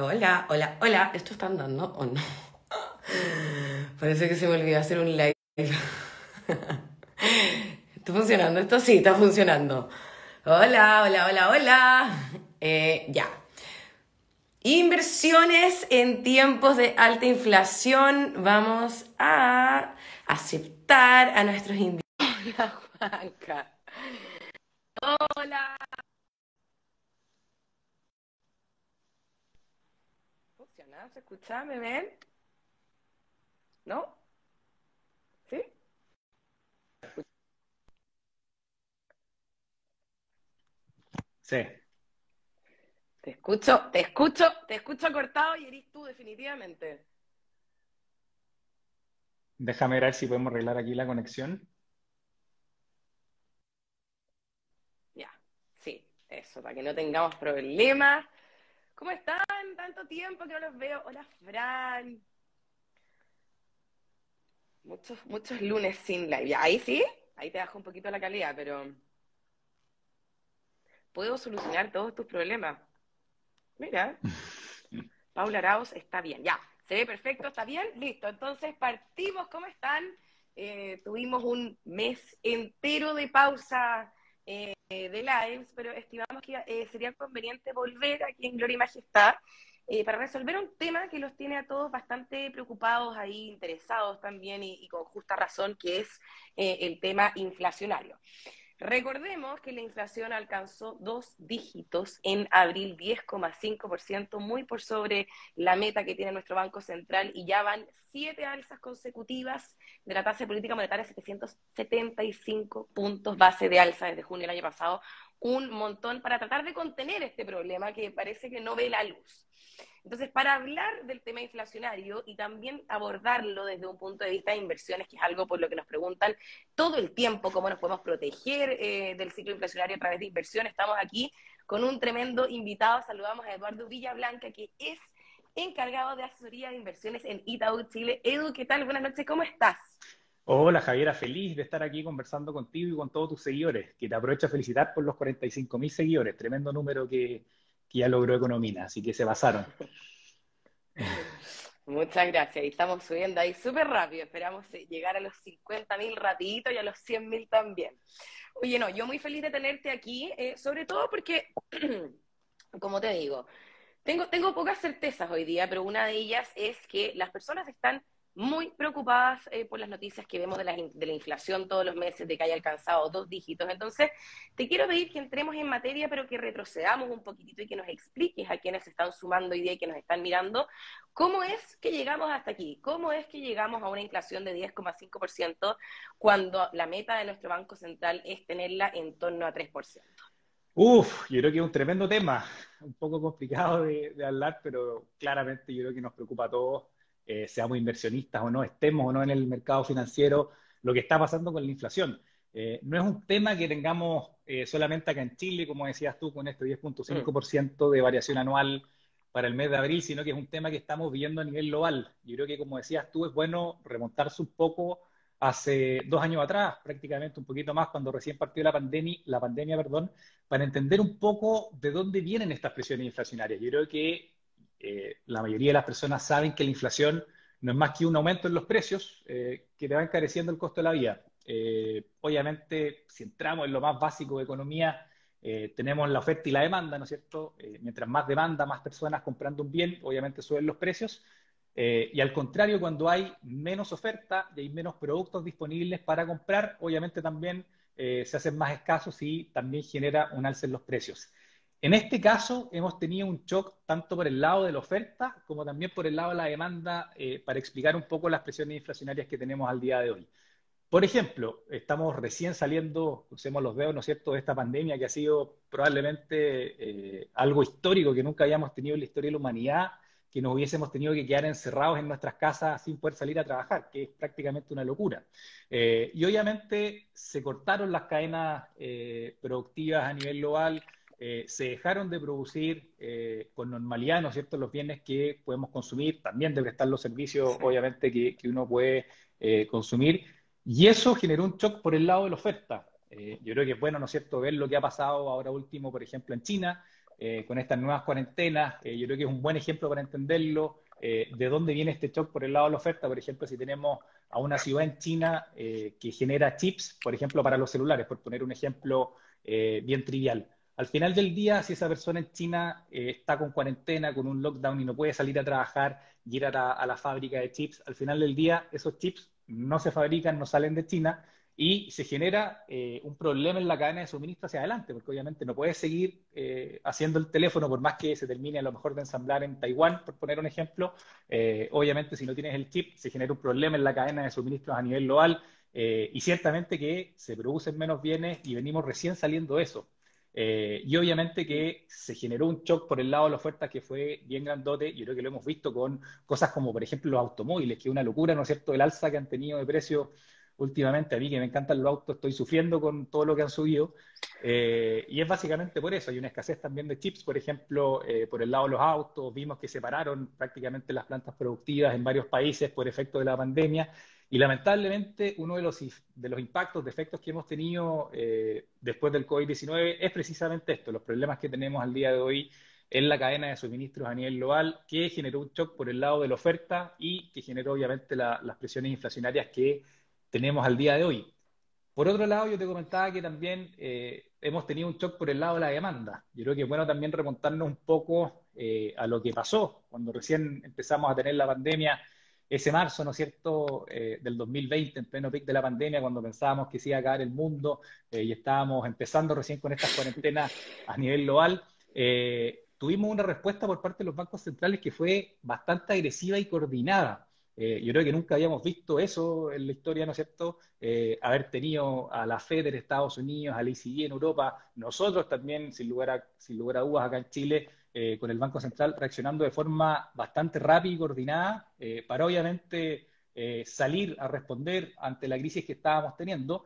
Hola, hola, hola. ¿Esto está andando o no? Parece que se me olvidó hacer un live. ¿Está funcionando esto? Sí, está funcionando. Hola, hola, hola, hola. Eh, ya. Inversiones en tiempos de alta inflación. Vamos a aceptar a nuestros invitados. Hola, Juanca. Hola. ¿Funciona? ¿Se escucha? ¿Me ven? ¿No? ¿Sí? Sí. Te escucho, te escucho, te escucho cortado y eres tú definitivamente. Déjame ver si podemos arreglar aquí la conexión. Ya, sí, eso, para que no tengamos problemas. ¿Cómo están? Tanto tiempo que no los veo. Hola, Fran. Muchos, muchos lunes sin live. Ahí sí, ahí te bajo un poquito la calidad, pero puedo solucionar todos tus problemas. Mira, Paula Arauz está bien, ya, se ve perfecto, está bien, listo. Entonces partimos, ¿cómo están? Eh, tuvimos un mes entero de pausa eh, de lives, pero estimamos que eh, sería conveniente volver aquí en Gloria y Majestad para resolver un tema que los tiene a todos bastante preocupados ahí, interesados también y, con justa razón, que es el tema inflacionario. Recordemos que la inflación alcanzó dos dígitos en abril, 10,5%, muy por sobre la meta que tiene nuestro Banco Central y ya van siete alzas consecutivas de la tasa de política monetaria, 775 puntos base de alza desde junio del año pasado, un montón para tratar de contener este problema que parece que no ve la luz. Entonces, para hablar del tema inflacionario y también abordarlo desde un punto de vista de inversiones, que es algo por lo que nos preguntan todo el tiempo, cómo nos podemos proteger eh, del ciclo inflacionario a través de inversión, estamos aquí con un tremendo invitado. Saludamos a Eduardo Villablanca, que es encargado de asesoría de inversiones en Itaú Chile. Edu, ¿qué tal? Buenas noches, ¿cómo estás? Hola Javiera, feliz de estar aquí conversando contigo y con todos tus seguidores, que te aprovecho a felicitar por los 45 mil seguidores, tremendo número que, que ya logró Economía, así que se basaron. Muchas gracias. Y estamos subiendo ahí súper rápido. Esperamos llegar a los 50.000 rapidito y a los 100.000 también. Oye, no, yo muy feliz de tenerte aquí, eh, sobre todo porque, como te digo, tengo, tengo pocas certezas hoy día, pero una de ellas es que las personas están muy preocupadas eh, por las noticias que vemos de la, de la, inflación todos los meses, de que haya alcanzado dos dígitos. Entonces, te quiero pedir que entremos en materia, pero que retrocedamos un poquitito y que nos expliques a quienes se están sumando hoy día y que nos están mirando, cómo es que llegamos hasta aquí, cómo es que llegamos a una inflación de 10,5% cuando la meta de nuestro Banco Central es tenerla en torno a 3%. Uf, yo creo que es un tremendo tema, un poco complicado de, de hablar, pero claramente yo creo que nos preocupa a todos eh, seamos inversionistas o no, estemos o no en el mercado financiero, lo que está pasando con la inflación. Eh, no es un tema que tengamos eh, solamente acá en Chile, como decías tú, con este 10.5% de variación anual para el mes de abril, sino que es un tema que estamos viendo a nivel global. Yo creo que, como decías tú, es bueno remontarse un poco hace dos años atrás, prácticamente un poquito más, cuando recién partió la pandemia, la pandemia, perdón, para entender un poco de dónde vienen estas presiones inflacionarias. Yo creo que eh, la mayoría de las personas saben que la inflación no es más que un aumento en los precios eh, que te va encareciendo el costo de la vida. Eh, obviamente, si entramos en lo más básico de economía, tenemos la oferta y la demanda, ¿no es cierto? mientras más demanda, más personas comprando un bien, obviamente suben los precios. y al contrario, cuando hay menos oferta y hay menos productos disponibles para comprar, obviamente también se hacen más escasos y también genera un alza en los precios. En este caso, hemos tenido un shock tanto por el lado de la oferta como también por el lado de la demanda eh, para explicar un poco las presiones inflacionarias que tenemos al día de hoy. Por ejemplo, estamos recién saliendo, crucemos los dedos, ¿no es cierto?, de esta pandemia que ha sido probablemente eh, algo histórico que nunca habíamos tenido en la historia de la humanidad, que nos hubiésemos tenido que quedar encerrados en nuestras casas sin poder salir a trabajar, que es prácticamente una locura. Eh, y obviamente se cortaron las cadenas productivas a nivel global, eh, se dejaron de producir eh, con normalidad, ¿no es cierto?, los bienes que podemos consumir, también de prestar los servicios, obviamente, que, que, uno puede eh, consumir, y eso generó un shock por el lado de la oferta. yo creo que es bueno, ¿no es cierto?, ver lo que ha pasado ahora último, por ejemplo, en China, con estas nuevas cuarentenas. yo creo que es un buen ejemplo para entenderlo. de dónde viene este shock por el lado de la oferta. Por ejemplo, si tenemos a una ciudad en China que genera chips, por ejemplo, para los celulares, por poner un ejemplo bien trivial. Al final del día, si esa persona en China está con cuarentena, con un lockdown y no puede salir a trabajar y ir a la fábrica de chips, al final del día esos chips no se fabrican, no salen de China y se genera eh, un problema en la cadena de suministro hacia adelante, porque obviamente no puedes seguir eh, haciendo el teléfono por más que se termine a lo mejor de ensamblar en Taiwán, por poner un ejemplo. Eh, obviamente si no tienes el chip, se genera un problema en la cadena de suministros a nivel global y ciertamente que se producen menos bienes y venimos recién saliendo eso. Y obviamente que se generó un shock por el lado de la oferta que fue bien grandote. Yo creo que lo hemos visto con cosas como, por ejemplo, los automóviles, que es una locura, ¿no es cierto?, el alza que han tenido de precios últimamente, a mí que me encantan los autos, estoy sufriendo con todo lo que han subido. Eh, y es básicamente por eso. Hay una escasez también de chips, por ejemplo, eh, por el lado de los autos. Vimos que se pararon prácticamente las plantas productivas en varios países por efecto de la pandemia. Y lamentablemente uno de los, de los impactos, de efectos que hemos tenido eh, después del COVID-19 es precisamente esto, los problemas que tenemos al día de hoy en la cadena de suministros a nivel global, que generó un shock por el lado de la oferta y que generó obviamente las presiones inflacionarias que tenemos al día de hoy. Por otro lado, yo te comentaba que también eh, hemos tenido un shock por el lado de la demanda. Yo creo que es bueno también remontarnos un poco eh, a lo que pasó cuando recién empezamos a tener la pandemia, ese marzo, ¿no es cierto?, eh, del 2020, en pleno pic de la pandemia, cuando pensábamos que se iba a caer el mundo y estábamos empezando recién con estas cuarentenas a nivel global. tuvimos una respuesta por parte de los bancos centrales que fue bastante agresiva y coordinada. Eh, yo creo que nunca habíamos visto eso en la historia, ¿no es cierto? Eh, haber tenido a la FED en Estados Unidos, al ECB en Europa, nosotros también, sin lugar a, sin lugar a dudas, acá en Chile, eh, con el Banco Central reaccionando de forma bastante rápida y coordinada para obviamente salir a responder ante la crisis que estábamos teniendo,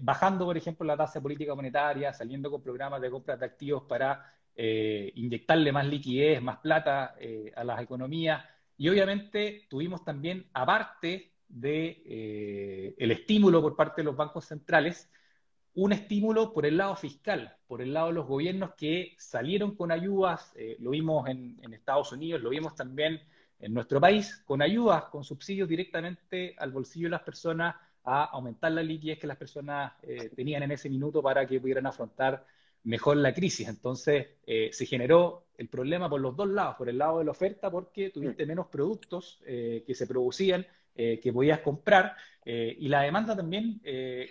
bajando, por ejemplo, la tasa política monetaria, saliendo con programas de compra de activos para inyectarle más liquidez, más plata a las economías. Y obviamente tuvimos también, aparte de eh, estímulo por parte de los bancos centrales, un estímulo por el lado fiscal, por el lado de los gobiernos que salieron con ayudas, eh, lo vimos en, Estados Unidos, lo vimos también en nuestro país, con ayudas, con subsidios directamente al bolsillo de las personas a aumentar la liquidez que las personas eh, tenían en ese minuto para que pudieran afrontar mejor la crisis. Entonces, eh, se generó el problema por los dos lados, por el lado de la oferta, porque tuviste menos productos eh, que se producían, eh, que podías comprar, y la demanda también,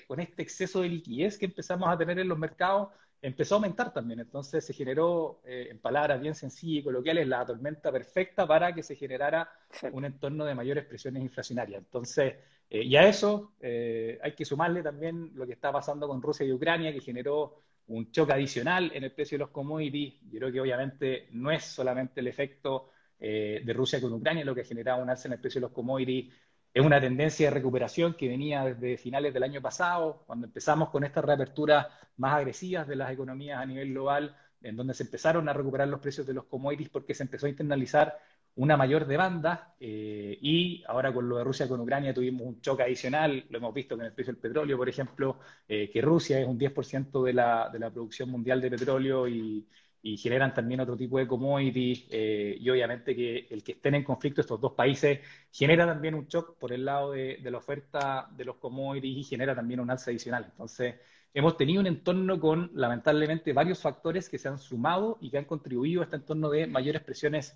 con este exceso de liquidez que empezamos a tener en los mercados, empezó a aumentar también. Entonces, se generó, en palabras bien sencillas y coloquiales, la tormenta perfecta para que se generara un entorno de mayores presiones inflacionarias. Entonces, y a eso hay que sumarle también lo que está pasando con Rusia y Ucrania, que generó un choque adicional en el precio de los commodities. Yo creo que obviamente no es solamente el efecto eh, de Rusia con Ucrania lo que ha generado un alza en el precio de los commodities, es una tendencia de recuperación que venía desde finales del año pasado, cuando empezamos con estas reaperturas más agresivas de las economías a nivel global, en donde se empezaron a recuperar los precios de los commodities porque se empezó a internalizar una mayor demanda eh, y ahora con lo de Rusia con Ucrania tuvimos un choque adicional, lo hemos visto con el precio del petróleo, por ejemplo, eh, que Rusia es un 10% de la, de la producción mundial de petróleo y, generan también otro tipo de commodities eh, y obviamente que el que estén en conflicto estos dos países genera también un shock por el lado de, de la oferta de los commodities y genera también un alza adicional. Entonces, hemos tenido un entorno con lamentablemente varios factores que se han sumado y que han contribuido a este entorno de mayores presiones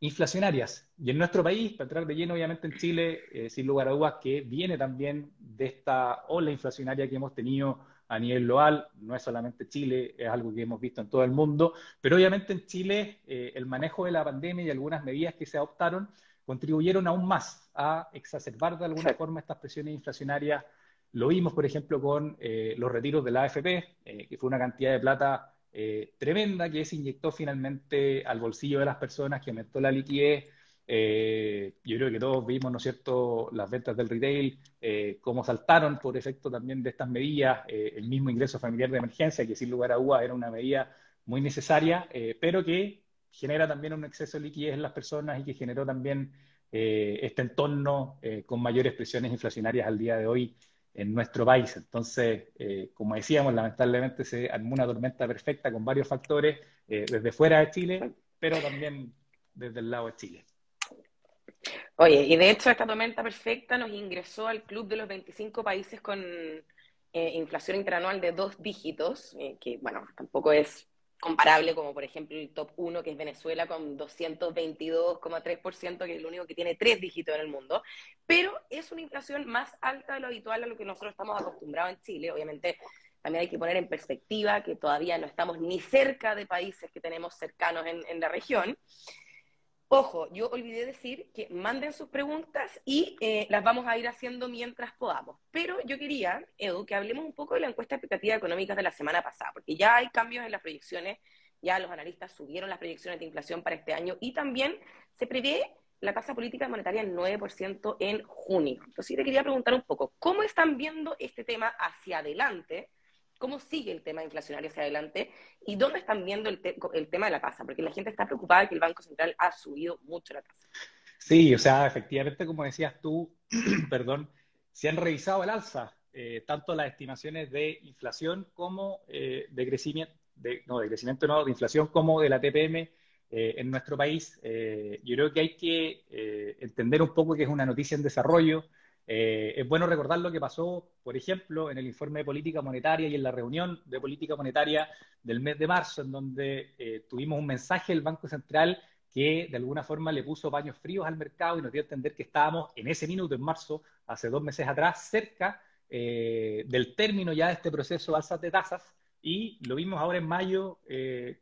inflacionarias. Y en nuestro país, para entrar de lleno, obviamente en Chile, eh, sin lugar a dudas, que viene también de esta ola inflacionaria que hemos tenido a nivel global, no es solamente Chile, es algo que hemos visto en todo el mundo, pero obviamente en Chile eh, el manejo de la pandemia y algunas medidas que se adoptaron contribuyeron aún más a exacerbar de alguna forma estas presiones inflacionarias. Lo vimos, por ejemplo, con eh, los retiros de la AFP, que fue una cantidad de plata eh, tremenda que se inyectó finalmente al bolsillo de las personas, que aumentó la liquidez. Eh, yo creo que todos vimos, ¿no es cierto?, las ventas del retail, eh, cómo saltaron por efecto también de estas medidas, el mismo ingreso familiar de emergencia, que sin lugar a dudas era una medida muy necesaria, pero que genera también un exceso de liquidez en las personas y que generó también este entorno con mayores presiones inflacionarias al día de hoy en nuestro país. Entonces, eh, como decíamos, lamentablemente se armó una tormenta perfecta con varios factores eh, desde fuera de Chile, pero también desde el lado de Chile. Oye, y de hecho esta tormenta perfecta nos ingresó al club de los 25 países con eh, inflación interanual de dos dígitos, que bueno, tampoco es comparable como por ejemplo el top 1 que es Venezuela con 222,3%, que es el único que tiene tres dígitos en el mundo, pero es una inflación más alta de lo habitual a lo que nosotros estamos acostumbrados en Chile. Obviamente también hay que poner en perspectiva que todavía no estamos ni cerca de países que tenemos cercanos en, en la región. Ojo, yo olvidé decir que manden sus preguntas y eh, las vamos a ir haciendo mientras podamos. Pero yo quería, Edu, que hablemos un poco de la encuesta expectativa económica de la semana pasada, porque ya hay cambios en las proyecciones, ya los analistas subieron las proyecciones de inflación para este año y también se prevé la tasa política monetaria en 9% en junio. Entonces, te quería preguntar un poco, ¿cómo están viendo este tema hacia adelante? Cómo sigue el tema inflacionario hacia adelante y dónde están viendo el, tema de la tasa, porque la gente está preocupada de que el Banco Central ha subido mucho la tasa. Sí, o sea, efectivamente, como decías tú, perdón, se han revisado el alza, eh, tanto las estimaciones de inflación como eh, de crecimiento, de, no, de crecimiento no, de inflación como de la TPM eh, en nuestro país. yo creo que hay que entender un poco que es una noticia en desarrollo, eh, es bueno recordar lo que pasó, por ejemplo, en el informe de política monetaria y en la reunión de política monetaria del mes de marzo, en donde eh, tuvimos un mensaje del Banco Central que de alguna forma le puso paños fríos al mercado y nos dio a entender que estábamos en ese minuto, en marzo, hace dos meses atrás, cerca eh, del término ya de este proceso de alzas de tasas. Y lo vimos ahora en mayo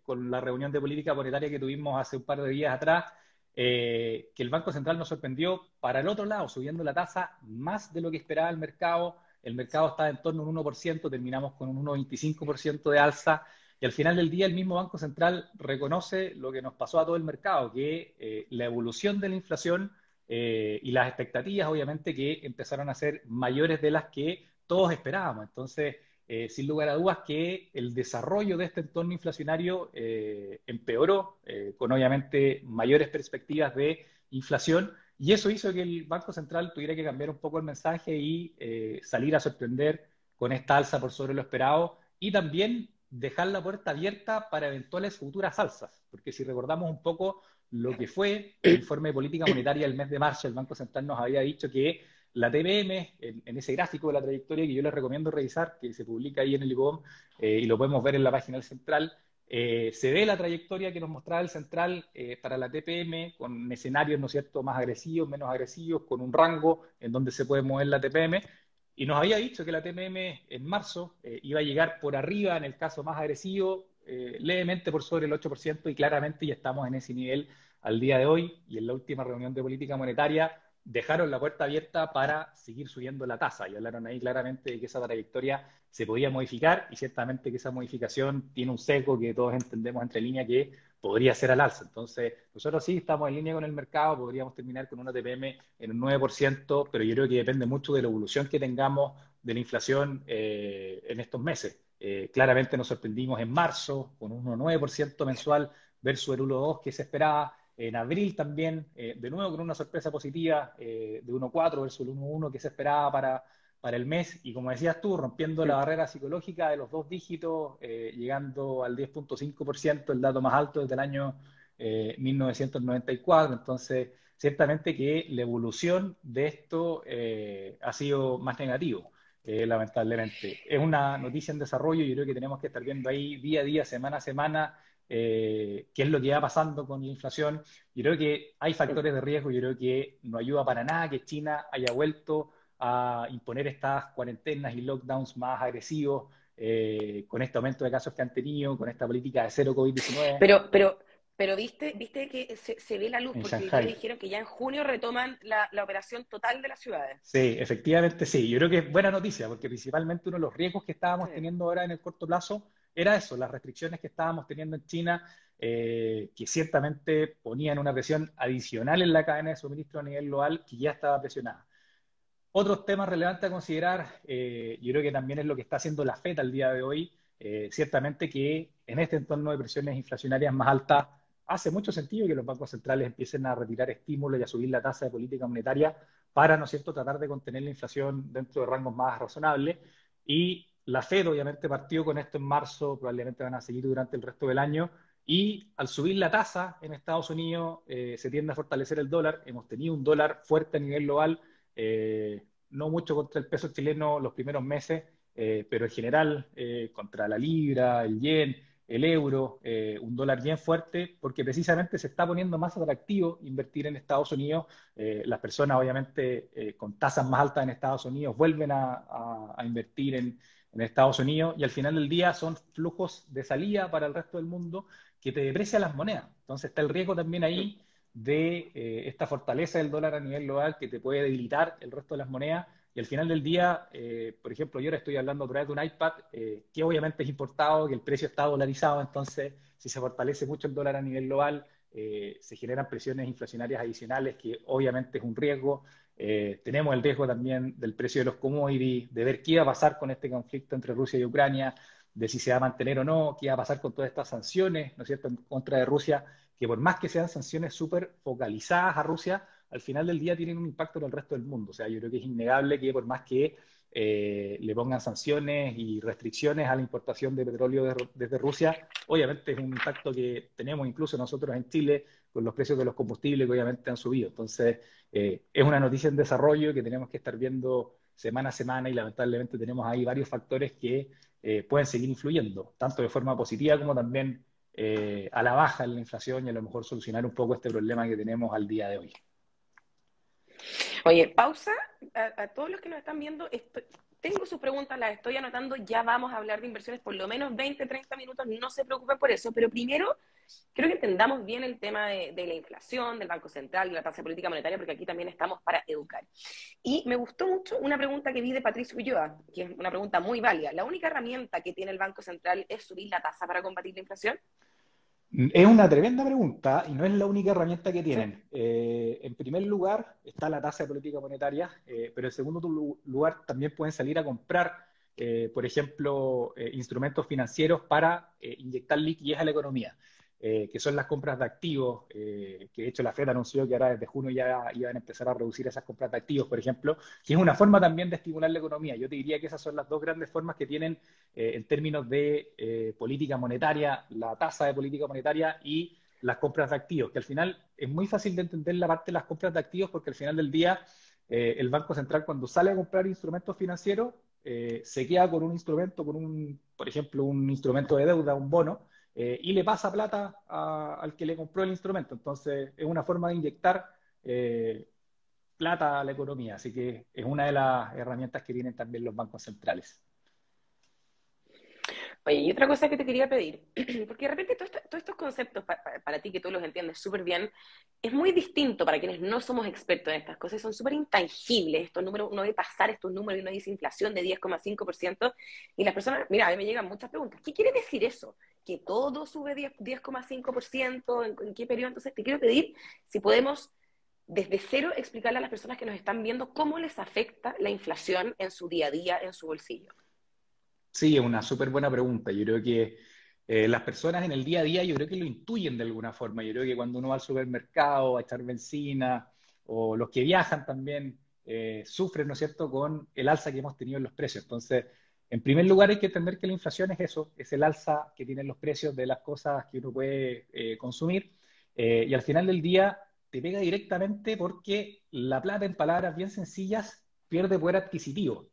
con la reunión de política monetaria que tuvimos hace un par de días atrás, eh, que el Banco Central nos sorprendió para el otro lado, subiendo la tasa más de lo que esperaba el mercado. El mercado estaba en torno a un 1%, terminamos con un 1,25% de alza. Y al final del día el mismo Banco Central reconoce lo que nos pasó a todo el mercado, que eh, la evolución de la inflación eh, y las expectativas obviamente que empezaron a ser mayores de las que todos esperábamos. Entonces, eh, sin lugar a dudas que el desarrollo de este entorno inflacionario eh, empeoró, eh, con obviamente mayores perspectivas de inflación, y eso hizo que el Banco Central tuviera que cambiar un poco el mensaje y salir a sorprender con esta alza por sobre lo esperado, y también dejar la puerta abierta para eventuales futuras alzas, porque si recordamos un poco lo que fue el informe de política monetaria el mes de marzo, el Banco Central nos había dicho que la TPM, en, ese gráfico de la trayectoria que yo les recomiendo revisar, que se publica ahí en el IBOM eh, y lo podemos ver en la página del Central, eh, se ve la trayectoria que nos mostraba el Central eh, para la TPM con escenarios, ¿no cierto?, más agresivos, menos agresivos, con un rango en donde se puede mover la TPM. Y nos había dicho que la TPM en marzo iba a llegar por arriba, en el caso más agresivo, levemente por sobre el 8%, y claramente ya estamos en ese nivel al día de hoy. Y en la última reunión de política monetaria dejaron la puerta abierta para seguir subiendo la tasa y hablaron ahí claramente de que esa trayectoria se podía modificar y ciertamente que esa modificación tiene un seco que todos entendemos entre línea que podría ser al alza. Entonces, nosotros sí estamos en línea con el mercado, podríamos terminar con una TPM en un 9%, pero yo creo que depende mucho de la evolución que tengamos de la inflación eh, en estos meses. Eh, claramente nos sorprendimos en marzo con un 1,9% mensual versus el 1,2% que se esperaba en abril también, eh, de nuevo con una sorpresa positiva eh, de 1.4 versus el 1.1 que se esperaba para, para el mes. Y como decías tú, rompiendo la barrera psicológica de los dos dígitos, eh, llegando al 10.5%, el dato más alto desde el año 1994. Entonces, ciertamente que la evolución de esto ha sido más negativo. lamentablemente. Es una noticia en desarrollo y yo creo que tenemos que estar viendo ahí día a día, semana a semana, eh, qué es lo que va pasando con la inflación. Yo creo que hay factores de riesgo, yo creo que no ayuda para nada que China haya vuelto a imponer estas cuarentenas y lockdowns más agresivos eh, con este aumento de casos que han tenido, con esta política de cero COVID-19. Pero, pero, pero viste, viste que se, ve la luz, porque ya dijeron que ya en junio retoman la, operación total de las ciudades. Sí, efectivamente sí. Yo creo que es buena noticia, porque principalmente uno de los riesgos que estábamos teniendo ahora en el corto plazo era eso, las restricciones que estábamos teniendo en China, eh, que ciertamente ponían una presión adicional en la cadena de suministro a nivel global que ya estaba presionada. Otros temas relevantes a considerar, eh, yo creo que también es lo que está haciendo la FED al día de hoy, eh, ciertamente que en este entorno de presiones inflacionarias más altas hace mucho sentido que los bancos centrales empiecen a retirar estímulos y a subir la tasa de política monetaria para, ¿no es cierto?, tratar de contener la inflación dentro de rangos más razonables. Y la Fed, obviamente, partió con esto en marzo, probablemente van a seguir durante el resto del año. Y al subir la tasa en Estados Unidos, eh, se tiende a fortalecer el dólar. Hemos tenido un dólar fuerte a nivel global, eh, no mucho contra el peso chileno los primeros meses, eh, pero en general contra la libra, el yen el euro, eh, un dólar bien fuerte, porque precisamente se está poniendo más atractivo invertir en Estados Unidos. Eh, las personas, obviamente, eh, con tasas más altas en Estados Unidos vuelven a, invertir en, Estados Unidos y al final del día son flujos de salida para el resto del mundo que te deprecian las monedas. Entonces está el riesgo también ahí de esta fortaleza del dólar a nivel global que te puede debilitar el resto de las monedas y al final del día, eh, por ejemplo, yo ahora estoy hablando a través de un iPad, eh, que obviamente es importado, que el precio está dolarizado, entonces si se fortalece mucho el dólar a nivel global, eh, se generan presiones inflacionarias adicionales, que obviamente es un riesgo. Tenemos el riesgo también del precio de los commodities, de ver qué va a pasar con este conflicto entre Rusia y Ucrania, de si se va a mantener o no, qué va a pasar con todas estas sanciones, ¿no es cierto?, en contra de Rusia, que por más que sean sanciones súper focalizadas a Rusia, al final del día tienen un impacto en el resto del mundo. O sea, yo creo que es innegable que por más que eh, le pongan sanciones y restricciones a la importación de petróleo desde Rusia, obviamente es un impacto que tenemos incluso nosotros en Chile con los precios de los combustibles que obviamente han subido. Entonces, eh, es una noticia en desarrollo que tenemos que estar viendo semana a semana y lamentablemente tenemos ahí varios factores que eh, pueden seguir influyendo, tanto de forma positiva como también a la baja en la inflación y a lo mejor solucionar un poco este problema que tenemos al día de hoy. Oye, pausa a, todos los que nos están viendo. tengo sus preguntas, las estoy anotando. Ya vamos a hablar de inversiones por lo menos 20, 30 minutos. No se preocupen por eso. Pero primero, creo que entendamos bien el tema de, la inflación, del Banco Central, de la tasa de política monetaria, porque aquí también estamos para educar. Y me gustó mucho una pregunta que vi de Patricio Ulloa, que es una pregunta muy válida. ¿La única herramienta que tiene el Banco Central es subir la tasa para combatir la inflación? Es una tremenda pregunta y no es la única herramienta que tienen. Eh, en primer lugar está la tasa de política monetaria, eh, pero en segundo lugar también pueden salir a comprar, eh, por ejemplo, instrumentos financieros para inyectar liquidez a la economía. Eh, que son las compras de activos, eh, que de hecho la Fed anunció que ahora desde junio ya iban a empezar a reducir esas compras de activos, por ejemplo, que es una forma también de estimular la economía. Yo te diría que esas son las dos grandes formas que tienen eh, en términos de política monetaria, la tasa de política monetaria y las compras de activos, que al final es muy fácil de entender la parte de las compras de activos porque al final del día el Banco Central cuando sale a comprar instrumentos financieros se queda con un instrumento, con un, por ejemplo, un instrumento de deuda, un bono, eh, y le pasa plata al que le compró el instrumento. Entonces, es una forma de inyectar eh, plata a la economía. Así que es una de las herramientas que tienen también los bancos centrales. Oye, y otra cosa que te quería pedir, porque de repente todos estos conceptos para, ti, que tú los entiendes súper bien, es muy distinto para quienes no somos expertos en estas cosas, son súper intangibles estos números, uno ve pasar estos números y uno dice inflación de 10,5%, y las personas, mira, a mí me llegan muchas preguntas, ¿qué quiere decir eso? ¿Que todo sube 10,5%? ¿En, ¿En qué periodo? Entonces te quiero pedir si podemos desde cero explicarle a las personas que nos están viendo cómo les afecta la inflación en su día a día, en su bolsillo. Sí, es una súper buena pregunta. Yo creo que eh, las personas en el día a día, yo creo que lo intuyen de alguna forma. Yo creo que cuando uno va al supermercado a echar benzina, o los que viajan también, eh, sufren, ¿no es cierto?, con el alza que hemos tenido en los precios. Entonces, en primer lugar, hay que entender que la inflación es eso, es el alza que tienen los precios de las cosas que uno puede eh, consumir. y al final del día, te pega directamente porque la plata, en palabras bien sencillas, pierde poder adquisitivo.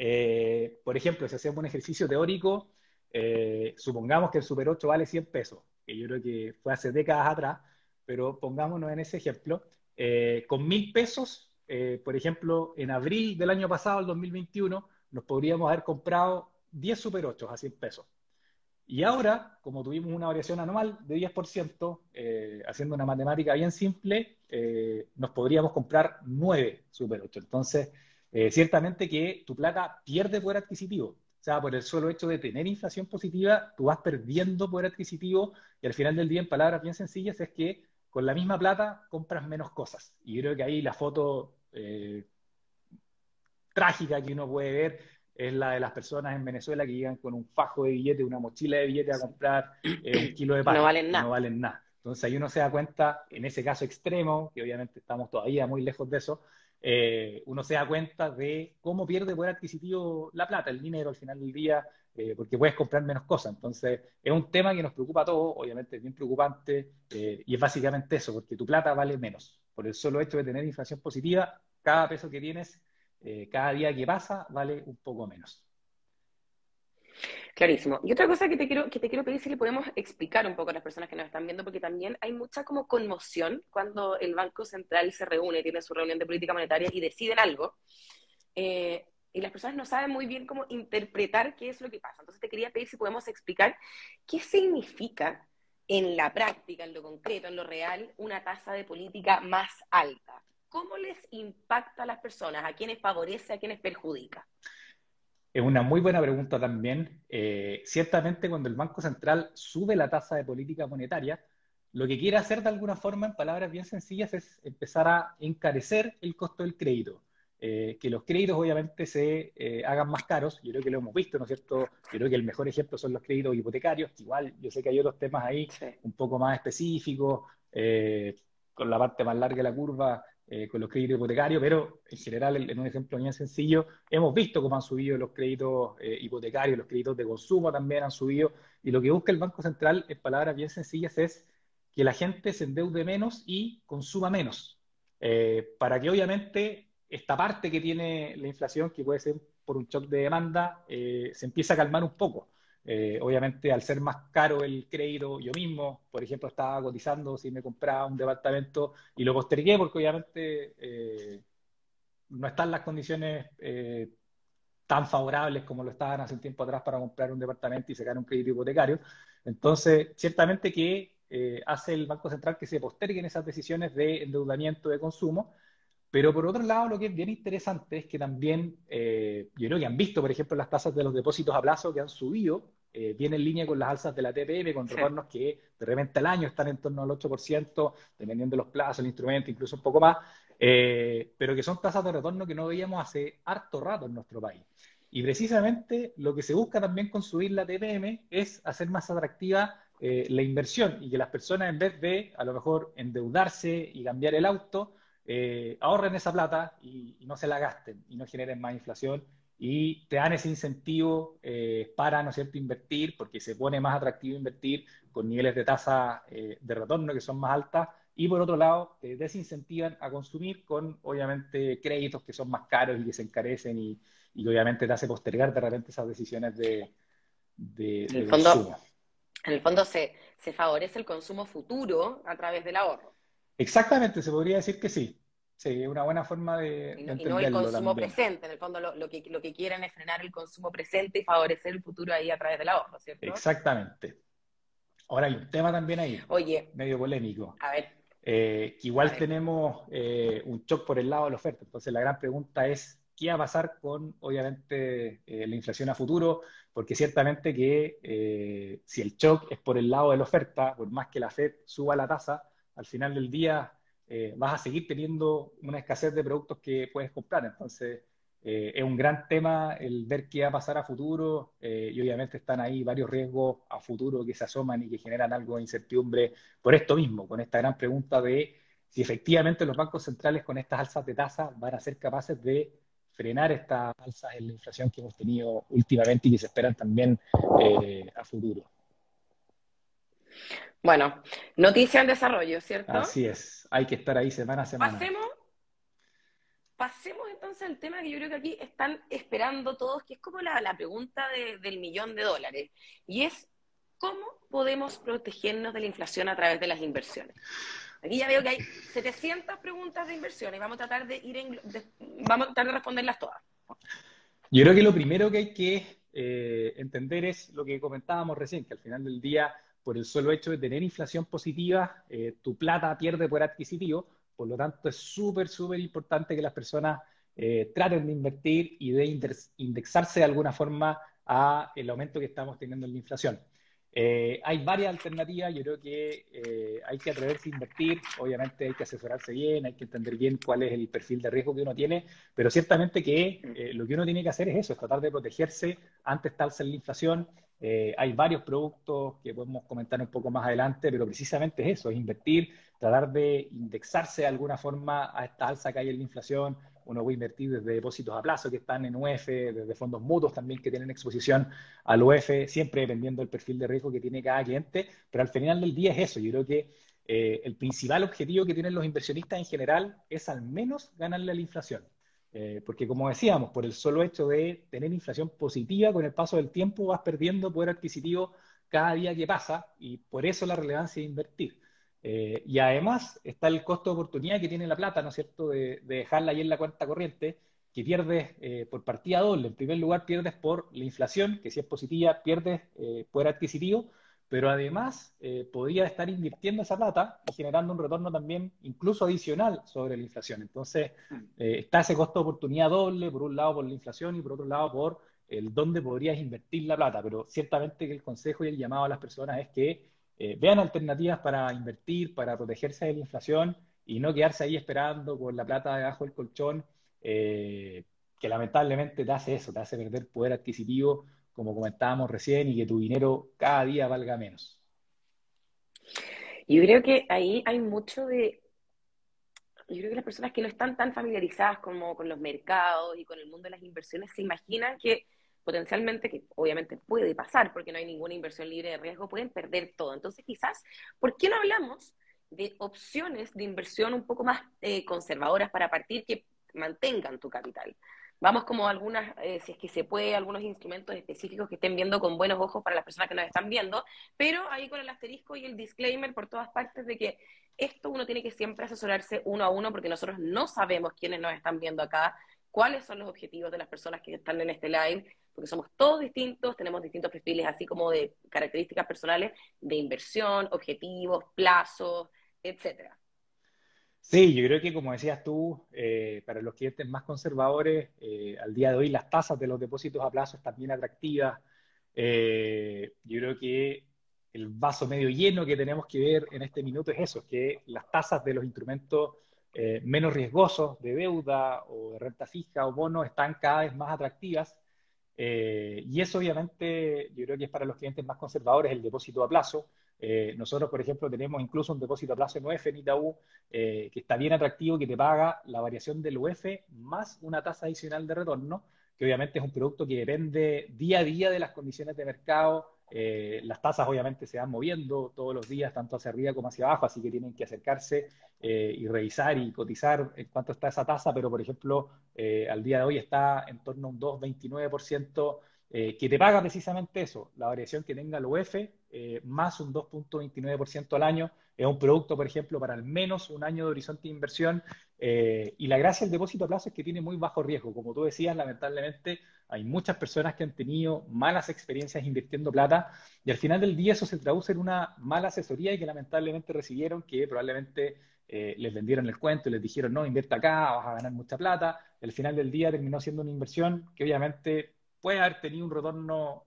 Eh, por ejemplo, si hacemos un ejercicio teórico, eh, supongamos que el Super 8 vale 100 pesos, que yo creo que fue hace décadas atrás, pero pongámonos en ese ejemplo, eh, con mil pesos, por ejemplo, en abril del año pasado, el 2021, nos podríamos haber comprado 10 Super 8 a 100 pesos. Y ahora, como tuvimos una variación anual de 10%, haciendo una matemática bien simple, nos podríamos comprar 9 Super 8. Entonces, eh, ciertamente que tu plata pierde poder adquisitivo. O sea, por el solo hecho de tener inflación positiva, tú vas perdiendo poder adquisitivo y al final del día, en palabras bien sencillas, es que con la misma plata compras menos cosas. Y yo creo que ahí la foto eh, trágica que uno puede ver es la de las personas en Venezuela que llegan con un fajo de billete, una mochila de billete a comprar eh, un kilo de pan. No valen nada. No valen nada. Entonces ahí uno se da cuenta, en ese caso extremo, que obviamente estamos todavía muy lejos de eso, eh, uno se da cuenta de cómo pierde poder adquisitivo la plata, el dinero al final del día, eh, porque puedes comprar menos cosas. Entonces, es un tema que nos preocupa a todos, obviamente es bien preocupante, eh, y es básicamente eso, porque tu plata vale menos. Por el solo hecho de tener inflación positiva, cada peso que tienes, cada día que pasa, vale un poco menos. Clarísimo. Y otra cosa que te quiero, que te quiero pedir si le podemos explicar un poco a las personas que nos están viendo, porque también hay mucha como conmoción cuando el Banco Central se reúne, tiene su reunión de política monetaria y deciden algo. Eh, y las personas no saben muy bien cómo interpretar qué es lo que pasa. Entonces te quería pedir si podemos explicar qué significa en la práctica, en lo concreto, en lo real, una tasa de política más alta. ¿Cómo les impacta a las personas? ¿A quiénes favorece? ¿A quiénes perjudica? Es una muy buena pregunta también. Eh, ciertamente cuando el Banco Central sube la tasa de política monetaria, lo que quiere hacer de alguna forma, en palabras bien sencillas, es empezar a encarecer el costo del crédito. Eh, que los créditos obviamente se eh, hagan más caros, yo creo que lo hemos visto, ¿no es cierto? Yo creo que el mejor ejemplo son los créditos hipotecarios, igual yo sé que hay otros temas ahí un poco más específicos, con la parte más larga de la curva, eh, con los créditos hipotecarios, pero en general, en un ejemplo bien sencillo, hemos visto cómo han subido los créditos eh, hipotecarios, los créditos de consumo también han subido, y lo que busca el Banco Central, en palabras bien sencillas, es que la gente se endeude menos y consuma menos, eh, para que obviamente esta parte que tiene la inflación, que puede ser por un shock de demanda, se empiece a calmar un poco. Eh, obviamente, al ser más caro el crédito, yo mismo, por ejemplo, estaba cotizando si me compraba un departamento y lo postergué porque obviamente eh, no están las condiciones eh, tan favorables como lo estaban hace un tiempo atrás para comprar un departamento y sacar un crédito hipotecario. Entonces, ciertamente que hace el Banco Central que se posterguen esas decisiones de endeudamiento de consumo. Pero por otro lado, lo que es bien interesante es que también, yo creo que han visto, por ejemplo, las tasas de los depósitos a plazo que han subido eh, viene en línea con las alzas de la TPM, con retornos que de repente al año están en torno al 8%, dependiendo de los plazos, el instrumento, incluso un poco más, eh, pero que son tasas de retorno que no veíamos hace harto rato en nuestro país. Y precisamente lo que se busca también con subir la TPM es hacer más atractiva eh, la inversión y que las personas en vez de a lo mejor endeudarse y cambiar el auto, ahorren esa plata y, no se la gasten y no generen más inflación y te dan ese incentivo eh, para, ¿no es cierto?, invertir, porque se pone más atractivo invertir con niveles de tasa eh, de retorno que son más altas, y por otro lado, te desincentivan a consumir con, obviamente, créditos que son más caros y que se encarecen y, y obviamente te hace postergar de repente esas decisiones de, de, en el fondo, En el fondo se, se favorece el consumo futuro a través del ahorro. Exactamente, se podría decir que sí. Sí, es una buena forma de. Y no, el consumo presente. En el fondo, lo, que, lo que quieren es frenar el consumo presente y favorecer el futuro ahí a través del ahorro, ¿cierto? Exactamente. Ahora hay un tema también ahí. Oye. Medio polémico. A ver. Eh, que igual tenemos eh, un shock por el lado de la oferta. Entonces, la gran pregunta es: ¿qué va a pasar con, obviamente, eh, la inflación a futuro? Porque ciertamente que si el shock es por el lado de la oferta, por más que la Fed suba la tasa, al final del día eh, vas a seguir teniendo una escasez de productos que puedes comprar. Entonces, eh, es un gran tema el ver qué va a pasar a futuro eh, y obviamente están ahí varios riesgos a futuro que se asoman y que generan algo de incertidumbre por esto mismo, con esta gran pregunta de si efectivamente los bancos centrales con estas alzas de tasa van a ser capaces de frenar estas alzas en la inflación que hemos tenido últimamente y que se esperan también a futuro. Bueno, noticia en desarrollo, ¿cierto? Así es, hay que estar ahí semana a semana. Pasemos, pasemos entonces al tema que yo creo que aquí están esperando todos, que es como la, pregunta del millón de dólares, y es cómo podemos protegernos de la inflación a través de las inversiones. Aquí ya veo que hay 700 preguntas de inversión y vamos a tratar de ir en, vamos a tratar de responderlas todas. Yo creo que lo primero que hay que eh, entender es lo que comentábamos recién, que al final del día por el solo hecho de tener inflación positiva, eh, tu plata pierde poder adquisitivo, por lo tanto es súper, súper importante que las personas eh, traten de invertir y de indexarse de alguna forma a el aumento que estamos teniendo en la inflación. Eh, hay varias alternativas, yo creo que hay que atreverse a invertir, obviamente hay que asesorarse bien, hay que entender bien cuál es el perfil de riesgo que uno tiene, pero ciertamente que lo que uno tiene que hacer es eso, es tratar de protegerse ante esta alza en la inflación Eh, hay varios productos que podemos comentar un poco más adelante, pero precisamente es eso, es invertir, tratar de indexarse de alguna forma a esta alza que hay en la inflación. Uno puede invertir desde depósitos a plazo que están en UF, desde fondos mutuos también que tienen exposición al UF, siempre dependiendo del perfil de riesgo que tiene cada cliente, pero al final del día es eso. Yo creo que eh, el principal objetivo que tienen los inversionistas en general es al menos ganarle a la inflación. Eh, porque como decíamos, por el solo hecho de tener inflación positiva, con el paso del tiempo vas perdiendo poder adquisitivo cada día que pasa y por eso la relevancia de invertir. Eh, y además está el costo de oportunidad que tiene la plata, ¿no es cierto?, de, dejarla ahí en la cuenta corriente, que pierdes eh, por partida doble. En primer lugar, pierdes por la inflación, que si es positiva, pierdes poder adquisitivo, pero además eh, podría estar invirtiendo esa plata y generando un retorno también incluso adicional sobre la inflación. Entonces, eh, está ese costo de oportunidad doble, por un lado por la inflación y por otro lado por el dónde podrías invertir la plata, pero ciertamente que el consejo y el llamado a las personas es que eh, vean alternativas para invertir, para protegerse de la inflación y no quedarse ahí esperando con la plata debajo del colchón, que lamentablemente te hace eso, te hace perder poder adquisitivo como comentábamos recién, y que tu dinero cada día valga menos. Yo creo que ahí hay mucho de... Yo creo que las personas que no están tan familiarizadas como con los mercados y con el mundo de las inversiones se imaginan que potencialmente, que obviamente puede pasar porque no hay ninguna inversión libre de riesgo, pueden perder todo. Entonces quizás, ¿por qué no hablamos de opciones de inversión un poco más eh, conservadoras para partir que mantengan tu capital? Vamos como algunas, eh, si es que se puede, algunos instrumentos específicos que estén viendo con buenos ojos para las personas que nos están viendo, pero ahí con el asterisco y el disclaimer por todas partes de que esto uno tiene que siempre asesorarse uno a uno porque nosotros no sabemos quiénes nos están viendo acá, cuáles son los objetivos de las personas que están en este live, porque somos todos distintos, tenemos distintos perfiles, así como de características personales de inversión, objetivos, plazos, etcétera. Sí, yo creo que como decías tú, eh, para los clientes más conservadores, eh, al día de hoy las tasas de los depósitos a plazo están bien atractivas. Eh, yo creo que el vaso medio lleno que tenemos que ver en este minuto es eso, que las tasas de los instrumentos menos riesgosos de deuda o de renta fija o bonos están cada vez más atractivas. y eso obviamente yo creo que es para los clientes más conservadores el depósito a plazo. Eh, nosotros, por ejemplo, tenemos incluso un depósito a plazo en UF en Itaú eh, que está bien atractivo, que te paga la variación del UF más una tasa adicional de retorno, que obviamente es un producto que depende día a día de las condiciones de mercado. Eh, las tasas obviamente se van moviendo todos los días, tanto hacia arriba como hacia abajo, así que tienen que acercarse y revisar y cotizar en cuánto está esa tasa, pero por ejemplo, al día de hoy está en torno a un 2,29%. que te paga precisamente eso, la variación que tenga el UF eh, más un 2.29% al año. Es un producto, por ejemplo, para al menos un año de horizonte de inversión. Eh, y la gracia del depósito a plazo es que tiene muy bajo riesgo. Como tú decías, lamentablemente hay muchas personas que han tenido malas experiencias invirtiendo plata y al final del día eso se traduce en una mala asesoría y que lamentablemente recibieron que probablemente eh, les vendieron el cuento y les dijeron, no, invierta acá, vas a ganar mucha plata. al final del día terminó siendo una inversión que obviamente puede haber tenido un retorno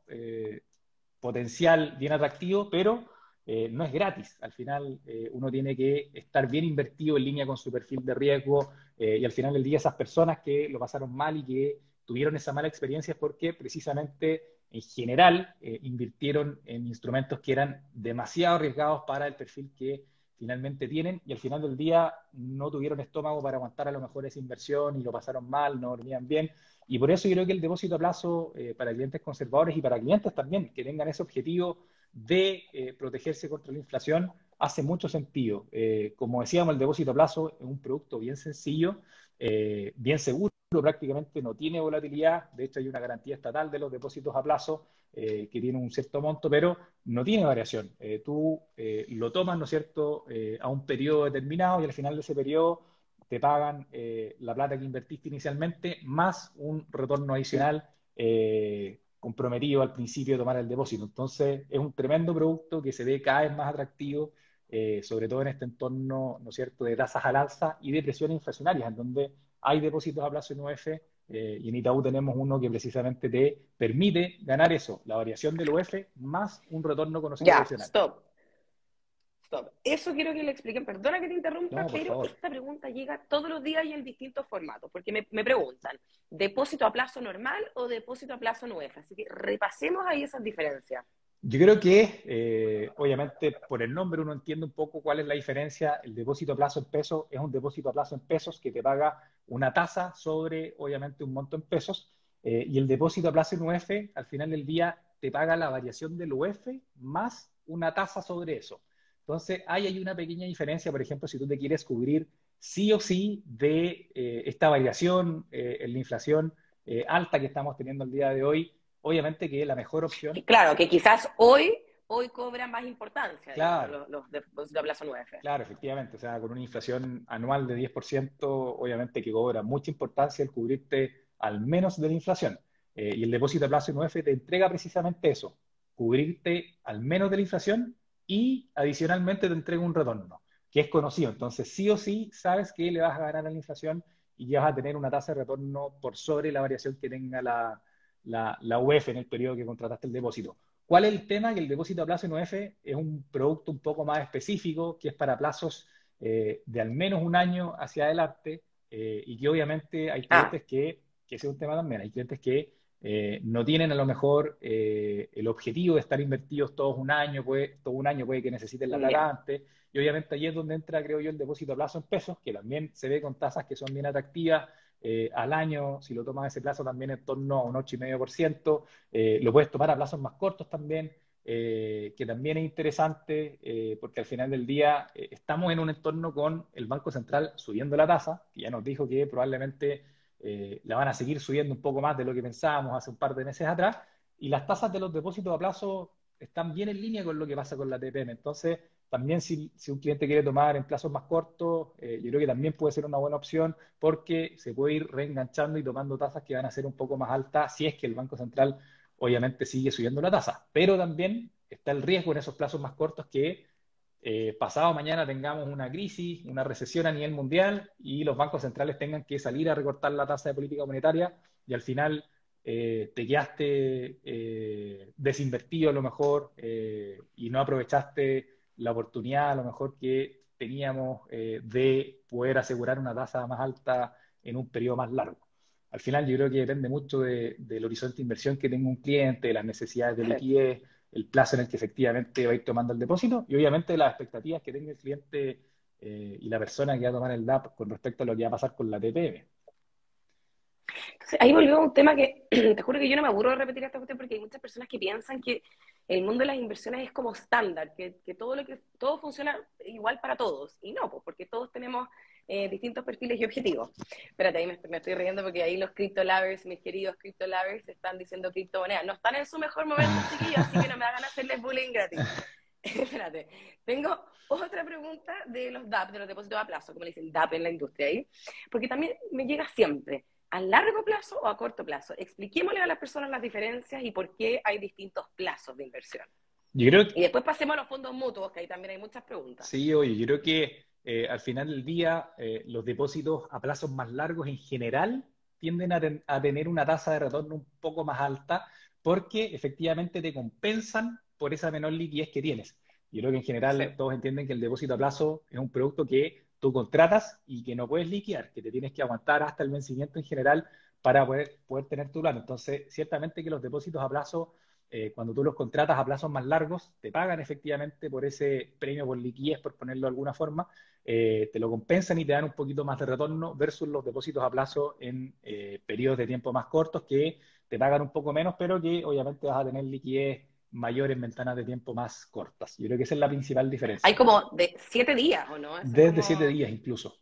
potencial bien atractivo, pero eh, no es gratis. Al final eh, uno tiene que estar bien invertido en línea con su perfil de riesgo eh, y al final del día esas personas que lo pasaron mal y que tuvieron esa mala experiencia es porque precisamente en general invirtieron en instrumentos que eran demasiado arriesgados para el perfil que finalmente tienen y al final del día no tuvieron estómago para aguantar a lo mejor esa inversión y lo pasaron mal, no dormían bien. Y por eso creo que el depósito a plazo eh, para clientes conservadores y para clientes también que tengan ese objetivo de eh, protegerse contra la inflación hace mucho sentido. Eh, como decíamos, el depósito a plazo es un producto bien sencillo, bien seguro, prácticamente no tiene volatilidad. De hecho, hay una garantía estatal de los depósitos a plazo que tiene un cierto monto, pero no tiene variación. tú lo tomas, ¿no es cierto?, a un periodo determinado y al final de ese periodo te pagan eh, la plata que invertiste inicialmente más un retorno adicional eh, comprometido al principio de tomar el depósito. Entonces, es un tremendo producto que se ve cada vez más atractivo, eh, sobre todo en este entorno, ¿no es cierto?, de tasas al alza y de presiones inflacionarias, en donde hay depósitos a plazo en UF y en Itaú tenemos uno que precisamente te permite ganar eso, la variación del UF más un retorno conocido ya, Stop. stop. Eso quiero que le expliquen. Perdona que te interrumpa, pero esta pregunta llega todos los días y en distintos formatos, porque me, preguntan, ¿depósito a plazo normal o depósito a plazo nuevo? Así que repasemos ahí esas diferencias. Yo creo que, eh, obviamente, por el nombre uno entiende un poco cuál es la diferencia. El depósito a plazo en pesos es un depósito a plazo en pesos que te paga una tasa sobre, obviamente, un monto en pesos. Eh, y el depósito a plazo en UF, al final del día, te paga la variación del UF más una tasa sobre eso. Entonces, ahí hay una pequeña diferencia, por ejemplo, si tú te quieres cubrir sí o sí de eh, esta variación en la inflación alta que estamos teniendo el día de hoy, obviamente que la mejor opción. Claro, que quizás hoy, hoy cobra más importancia claro. los, de, plazo 9. Claro, efectivamente. O sea, con una inflación anual de 10%, obviamente que cobra mucha importancia el cubrirte al menos de la inflación. Eh, y el depósito a plazo 9 te entrega precisamente eso, cubrirte al menos de la inflación y adicionalmente te entrega un retorno, que es conocido. Entonces, sí o sí, sabes que le vas a ganar a la inflación y ya vas a tener una tasa de retorno por sobre la variación que tenga la, la, la UEF en el periodo que contrataste el depósito. ¿Cuál es el tema? Que el depósito a plazo en UEF es un producto un poco más específico, que es para plazos eh, de al menos un año hacia adelante, eh, y que obviamente hay ah. clientes que, que ese es un tema también, hay clientes que eh, no tienen a lo mejor el objetivo de estar invertidos todos un año, puede, todo un año puede que necesiten la plata antes, y obviamente ahí es donde entra, creo yo, el depósito a plazo en pesos, que también se ve con tasas que son bien atractivas, eh, al año, si lo tomas ese plazo también en torno a un 8,5%, eh, lo puedes tomar a plazos más cortos también, eh, que también es interesante eh, porque al final del día estamos en un entorno con el Banco Central subiendo la tasa, que ya nos dijo que probablemente la van a seguir subiendo un poco más de lo que pensábamos hace un par de meses atrás, y las tasas de los depósitos a plazo están bien en línea con lo que pasa con la TPM. Entonces, también si, un cliente quiere tomar en plazos más cortos, eh, yo creo que también puede ser una buena opción porque se puede ir reenganchando y tomando tasas que van a ser un poco más altas si es que el Banco Central obviamente sigue subiendo la tasa. Pero también está el riesgo en esos plazos más cortos que eh, pasado mañana tengamos una crisis, una recesión a nivel mundial y los bancos centrales tengan que salir a recortar la tasa de política monetaria y al final eh, te quedaste desinvertido a lo mejor y no aprovechaste la oportunidad a lo mejor que teníamos eh, de poder asegurar una tasa más alta en un periodo más largo. Al final yo creo que depende mucho del horizonte de inversión que tenga un cliente, de las necesidades de liquidez, el plazo en el que efectivamente va a ir tomando el depósito y obviamente las expectativas que tenga el cliente eh, y la persona que va a tomar el DAP con respecto a lo que va a pasar con la TPM. ahí volvió un tema que te juro que yo no me aburro de repetir esta cuestión porque hay muchas personas que piensan que el mundo de las inversiones es como estándar, que, todo lo que todo funciona igual para todos. Y no, pues porque todos tenemos eh, distintos perfiles y objetivos. Espérate, ahí me, estoy riendo porque ahí los criptolavers, mis queridos criptolavers, están diciendo criptomonedas. No están en su mejor momento, chiquillos, así que no me hagan hacerles bullying gratis. Espérate, tengo otra pregunta de los DAP, de los depósitos a plazo, como le dicen DAP en la industria ahí, porque también me llega siempre. ¿A largo plazo o a corto plazo? Expliquémosle a las personas las diferencias y por qué hay distintos plazos de inversión. Y después pasemos a los fondos mutuos, que ahí también hay muchas preguntas. Sí, oye, yo creo que eh, al final del día eh, los depósitos a plazos más largos en general tienden a, tener una tasa de retorno un poco más alta porque efectivamente te compensan por esa menor liquidez que tienes. Yo creo que en general todos entienden que el depósito a plazo es un producto que tú contratas y que no puedes liquidar, que te tienes que aguantar hasta el vencimiento en general para poder, poder tener tu plano. Entonces, ciertamente que los depósitos a plazo, eh, cuando tú los contratas a plazos más largos, te pagan efectivamente por ese premio por liquidez, por ponerlo de alguna forma, eh, te lo compensan y te dan un poquito más de retorno versus los depósitos a plazo en eh, periodos de tiempo más cortos que te pagan un poco menos, pero que obviamente vas a tener liquidez mayores ventanas de tiempo más cortas. Yo creo que esa es la principal diferencia. Hay como de siete días, ¿o no? Desde siete días incluso.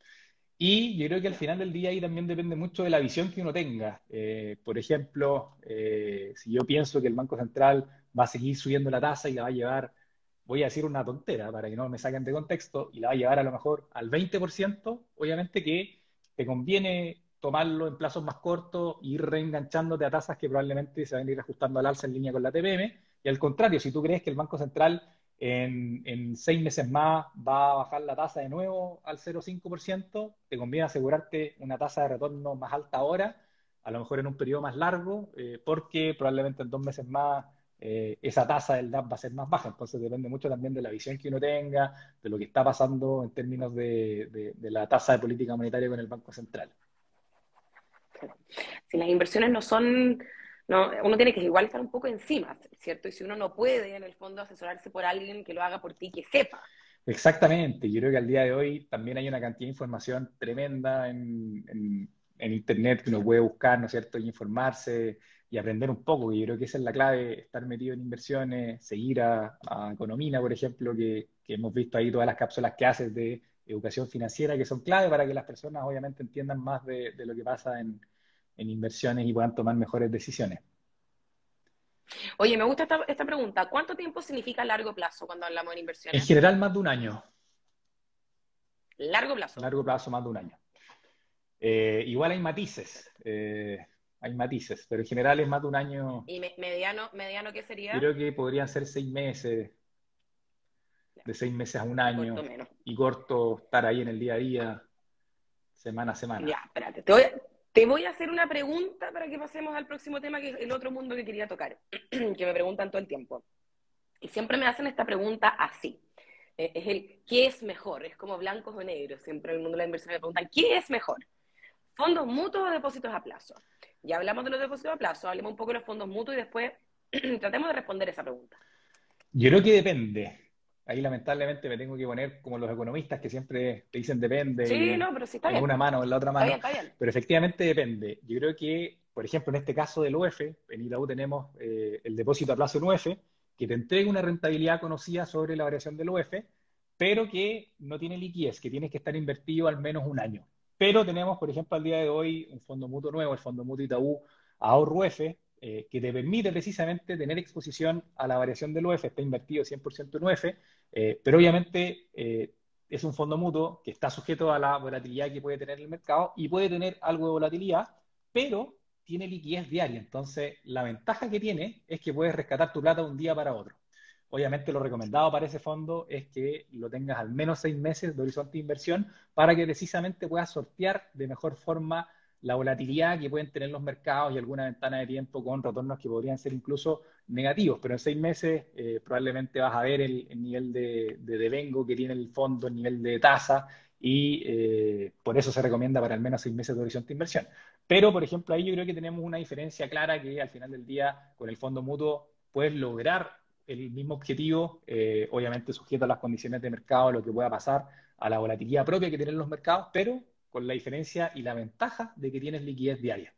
Y yo creo que al final del día ahí también depende mucho de la visión que uno tenga. Eh, por ejemplo, eh, si yo pienso que el Banco Central va a seguir subiendo la tasa y la va a llevar, voy a decir una tontera para que no me saquen de contexto, y la va a llevar a lo mejor al 20%, obviamente que te conviene tomarlo en plazos más cortos, ir reenganchándote a tasas que probablemente se van a ir ajustando al alza en línea con la TPM, y al contrario, si tú crees que el Banco Central en, seis meses más va a bajar la tasa de nuevo al 0,5%, te conviene asegurarte una tasa de retorno más alta ahora, a lo mejor en un periodo más largo, eh, porque probablemente en dos meses más eh, esa tasa del DAP va a ser más baja. Entonces depende mucho también de la visión que uno tenga, de lo que está pasando en términos de, la tasa de política monetaria con el Banco Central. Si las inversiones no son, no, uno tiene que igual estar un poco encima, ¿cierto? Y si uno no puede, en el fondo, asesorarse por alguien que lo haga por ti, que sepa. Exactamente, yo creo que al día de hoy también hay una cantidad de información tremenda en, en Internet que uno puede buscar, ¿no es cierto?, y informarse y aprender un poco. Y yo creo que esa es la clave, estar metido en inversiones, seguir a, Economina, por ejemplo, que, hemos visto ahí todas las cápsulas que haces de educación financiera, que son clave para que las personas obviamente entiendan más de, lo que pasa en, inversiones y puedan tomar mejores decisiones. Oye, me gusta esta, esta, pregunta. ¿Cuánto tiempo significa largo plazo cuando hablamos de inversiones? En general, más de un año. Largo plazo. Largo plazo, más de un año. Eh, igual hay matices. Eh, hay matices, pero en general es más de un año. ¿Y mediano, mediano qué sería? Creo que podrían ser seis meses, de seis meses a un año. Y corto estar ahí en el día a día, semana a semana. Ya, espérate, te voy, a, te voy a hacer una pregunta para que pasemos al próximo tema, que es el otro mundo que quería tocar, que me preguntan todo el tiempo. Y siempre me hacen esta pregunta así. Eh, es el, ¿qué es mejor? Es como blancos o negros. Siempre en el mundo de la inversión me preguntan, ¿qué es mejor? ¿Fondos mutuos o depósitos a plazo? Ya hablamos de los depósitos a plazo, hablemos un poco de los fondos mutuos y después tratemos de responder esa pregunta. Yo creo que depende. Ahí lamentablemente me tengo que poner como los economistas que siempre te dicen depende. Sí, no, pero sí está en una mano o en la otra mano. Pero efectivamente depende. Yo creo que, por ejemplo, en este caso del UF, en Itaú tenemos eh, el depósito a plazo en UF, que te entrega una rentabilidad conocida sobre la variación del UF, pero que no tiene liquidez, que tienes que estar invertido al menos un año. Pero tenemos, por ejemplo, al día de hoy un fondo mutuo nuevo, el Fondo Mutuo Itaú Ahorro UF, eh, que te permite precisamente tener exposición a la variación del UF, está invertido 100% en UF, eh, pero obviamente eh, es un fondo mutuo que está sujeto a la volatilidad que puede tener el mercado y puede tener algo de volatilidad, pero tiene liquidez diaria. Entonces, la ventaja que tiene es que puedes rescatar tu plata un día para otro. Obviamente lo recomendado para ese fondo es que lo tengas al menos seis meses de horizonte de inversión para que precisamente puedas sortear de mejor forma la volatilidad que pueden tener los mercados y alguna ventana de tiempo con retornos que podrían ser incluso negativos, pero en seis meses eh, probablemente vas a ver el, nivel de, devengo que tiene el fondo, el nivel de tasa y eh, por eso se recomienda para al menos seis meses de horizonte de inversión. Pero, por ejemplo, ahí yo creo que tenemos una diferencia clara que al final del día con el fondo mutuo puedes lograr el mismo objetivo, eh, obviamente sujeto a las condiciones de mercado, lo que pueda pasar, a la volatilidad propia que tienen los mercados, pero con la diferencia y la ventaja de que tienes liquidez diaria.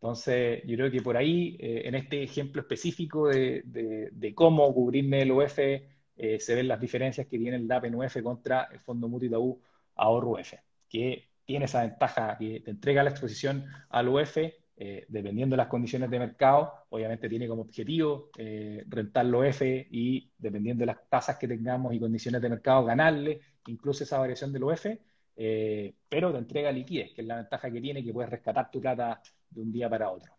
Entonces, yo creo que por ahí, eh, en este ejemplo específico de, cómo cubrirme el UF, eh, se ven las diferencias que tiene el DAP en UF contra el Fondo Mutuo Itaú Ahorro UF, que tiene esa ventaja que te entrega la exposición al UF eh, dependiendo de las condiciones de mercado, obviamente tiene como objetivo rentar los F y dependiendo de las tasas que tengamos y condiciones de mercado, ganarle incluso esa variación del OF, eh, pero te entrega liquidez, que es la ventaja que tiene, que puedes rescatar tu plata de un día para otro.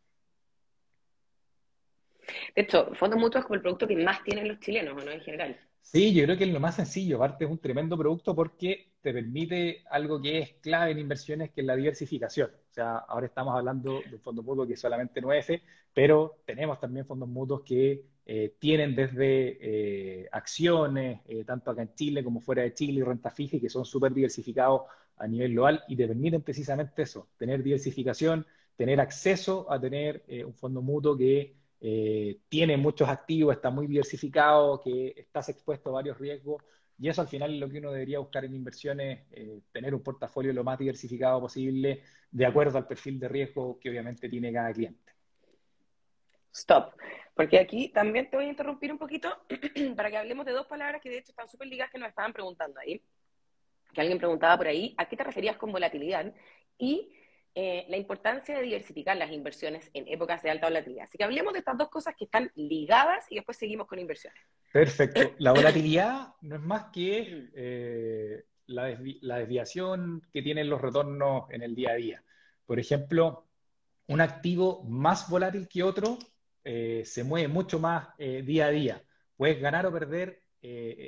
De hecho, fondos mutuos es como el producto que más tienen los chilenos, ¿no? En general. Sí, yo creo que es lo más sencillo. Aparte, es un tremendo producto porque te permite algo que es clave en inversiones, que es la diversificación. O sea, ahora estamos hablando de un fondo mutuo que solamente no F, pero tenemos también fondos mutuos que eh, tienen desde eh, acciones, eh, tanto acá en Chile como fuera de Chile, y renta fija, y que son súper diversificados a nivel global y te permiten precisamente eso, tener diversificación, tener acceso a tener un fondo mutuo que tiene muchos activos, está muy diversificado, que estás expuesto a varios riesgos y eso al final es lo que uno debería buscar en inversiones, eh, tener un portafolio lo más diversificado posible de acuerdo al perfil de riesgo que obviamente tiene cada cliente. Stop. Porque aquí también te voy a interrumpir un poquito para que hablemos de dos palabras que de hecho están súper ligadas que nos estaban preguntando ahí. Que alguien preguntaba por ahí, ¿a qué te referías con volatilidad? Y eh, la importancia de diversificar las inversiones en épocas de alta volatilidad. Así que hablemos de estas dos cosas que están ligadas y después seguimos con inversiones. Perfecto. La volatilidad no es más que eh, la, desviación que tienen los retornos en el día a día. Por ejemplo, un activo más volátil que otro eh, se mueve mucho más día a día. Puedes ganar o perder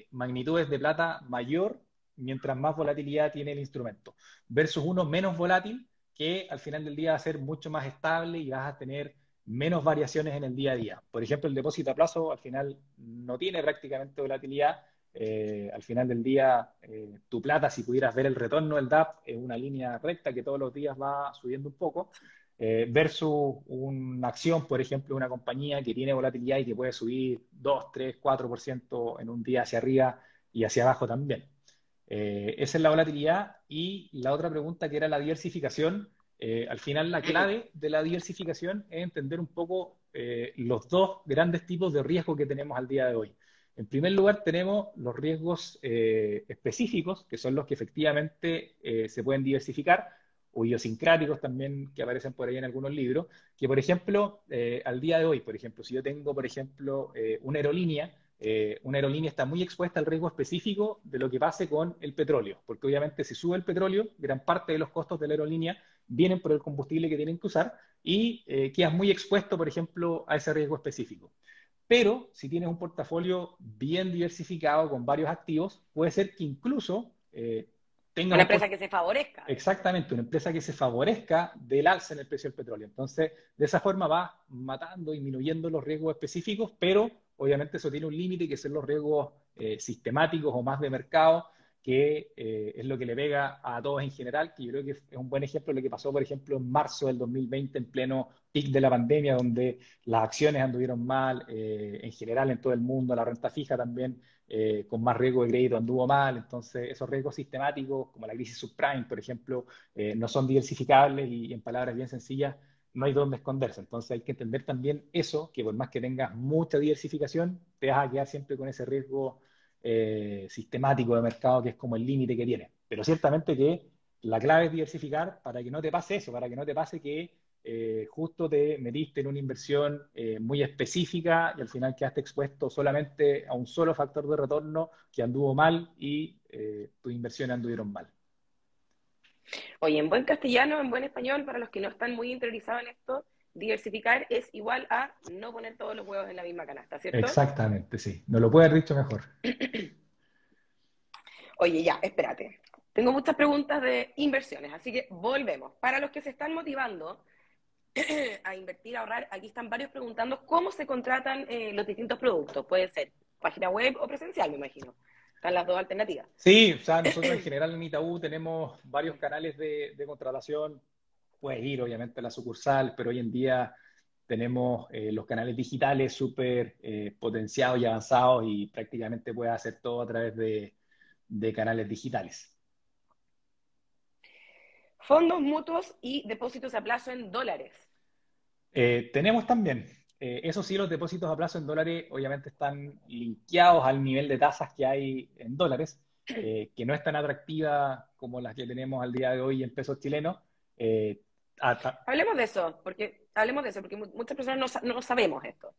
magnitudes de plata mayor mientras más volatilidad tiene el instrumento, versus uno menos volátil que al final del día va a ser mucho más estable y vas a tener menos variaciones en el día a día. Por ejemplo, el depósito a plazo al final no tiene prácticamente volatilidad. Eh, al final del día, eh, tu plata, si pudieras ver el retorno del DAP, es una línea recta que todos los días va subiendo un poco, eh, versus una acción, por ejemplo, una compañía que tiene volatilidad y que puede subir 2, 3, 4% en un día hacia arriba y hacia abajo también. Esa es la volatilidad. Y la otra pregunta que era la diversificación, eh, al final, la clave de la diversificación es entender un poco eh, los dos grandes tipos de riesgo que tenemos al día de hoy. En primer lugar, tenemos los riesgos eh, específicos, que son los que efectivamente se pueden diversificar, o idiosincráticos también, que aparecen por ahí en algunos libros, que por ejemplo, al día de hoy, por ejemplo, si yo tengo, por ejemplo, una aerolínea, una aerolínea está muy expuesta al riesgo específico de lo que pase con el petróleo, porque obviamente si sube el petróleo, gran parte de los costos de la aerolínea vienen por el combustible que tienen que usar y eh, quedas muy expuesto, por ejemplo, a ese riesgo específico. Pero si tienes un portafolio bien diversificado con varios activos, puede ser que incluso eh, tenga... Una empresa que se favorezca. Exactamente, una empresa que se favorezca del alza en el precio del petróleo. Entonces, de esa forma va matando, disminuyendo los riesgos específicos, pero obviamente eso tiene un límite que son los riesgos eh, sistemáticos o más de mercado, que eh, es lo que le pega a todos en general, que yo creo que es un buen ejemplo de lo que pasó, por ejemplo, en marzo del 2020, en pleno pic de la pandemia, donde las acciones anduvieron mal, eh, en general en todo el mundo, la renta fija también, con más riesgo de crédito, anduvo mal, entonces esos riesgos sistemáticos, como la crisis subprime, por ejemplo, no son diversificables y en palabras bien sencillas, no hay dónde esconderse. Entonces hay que entender también eso, que por más que tengas mucha diversificación, te vas a quedar siempre con ese riesgo eh, sistemático de mercado que es como el límite que tiene. Pero ciertamente que la clave es diversificar para que no te pase eso, para que no te pase que eh, justo te metiste en una inversión eh, muy específica y al final quedaste expuesto solamente a un solo factor de retorno que anduvo mal y tus inversiones anduvieron mal. Oye, en buen castellano, en buen español, para los que no están muy interiorizados en esto, diversificar es igual a no poner todos los huevos en la misma canasta, ¿cierto? Exactamente, sí. No lo puede haber dicho mejor. Oye, ya, espérate. Tengo muchas preguntas de inversiones, así que volvemos. Para los que se están motivando a invertir, a ahorrar, aquí están varios preguntando cómo se contratan eh, los distintos productos. Puede ser página web o presencial, me imagino. Están las dos alternativas. Sí, o sea, nosotros en general en Itaú tenemos varios canales de, de contratación puedes ir obviamente a la sucursal, pero hoy en día tenemos eh, los canales digitales súper eh, potenciados y avanzados y prácticamente puedes hacer todo a través de, canales digitales. Fondos mutuos y depósitos a plazo en dólares. Eh, tenemos también. Eso sí, los depósitos a plazo en dólares obviamente están linkeados al nivel de tasas que hay en dólares, que no es tan atractiva como las que tenemos al día de hoy en pesos chilenos. Hablemos de eso, porque hablemos de eso, porque muchas personas no, sabemos esto.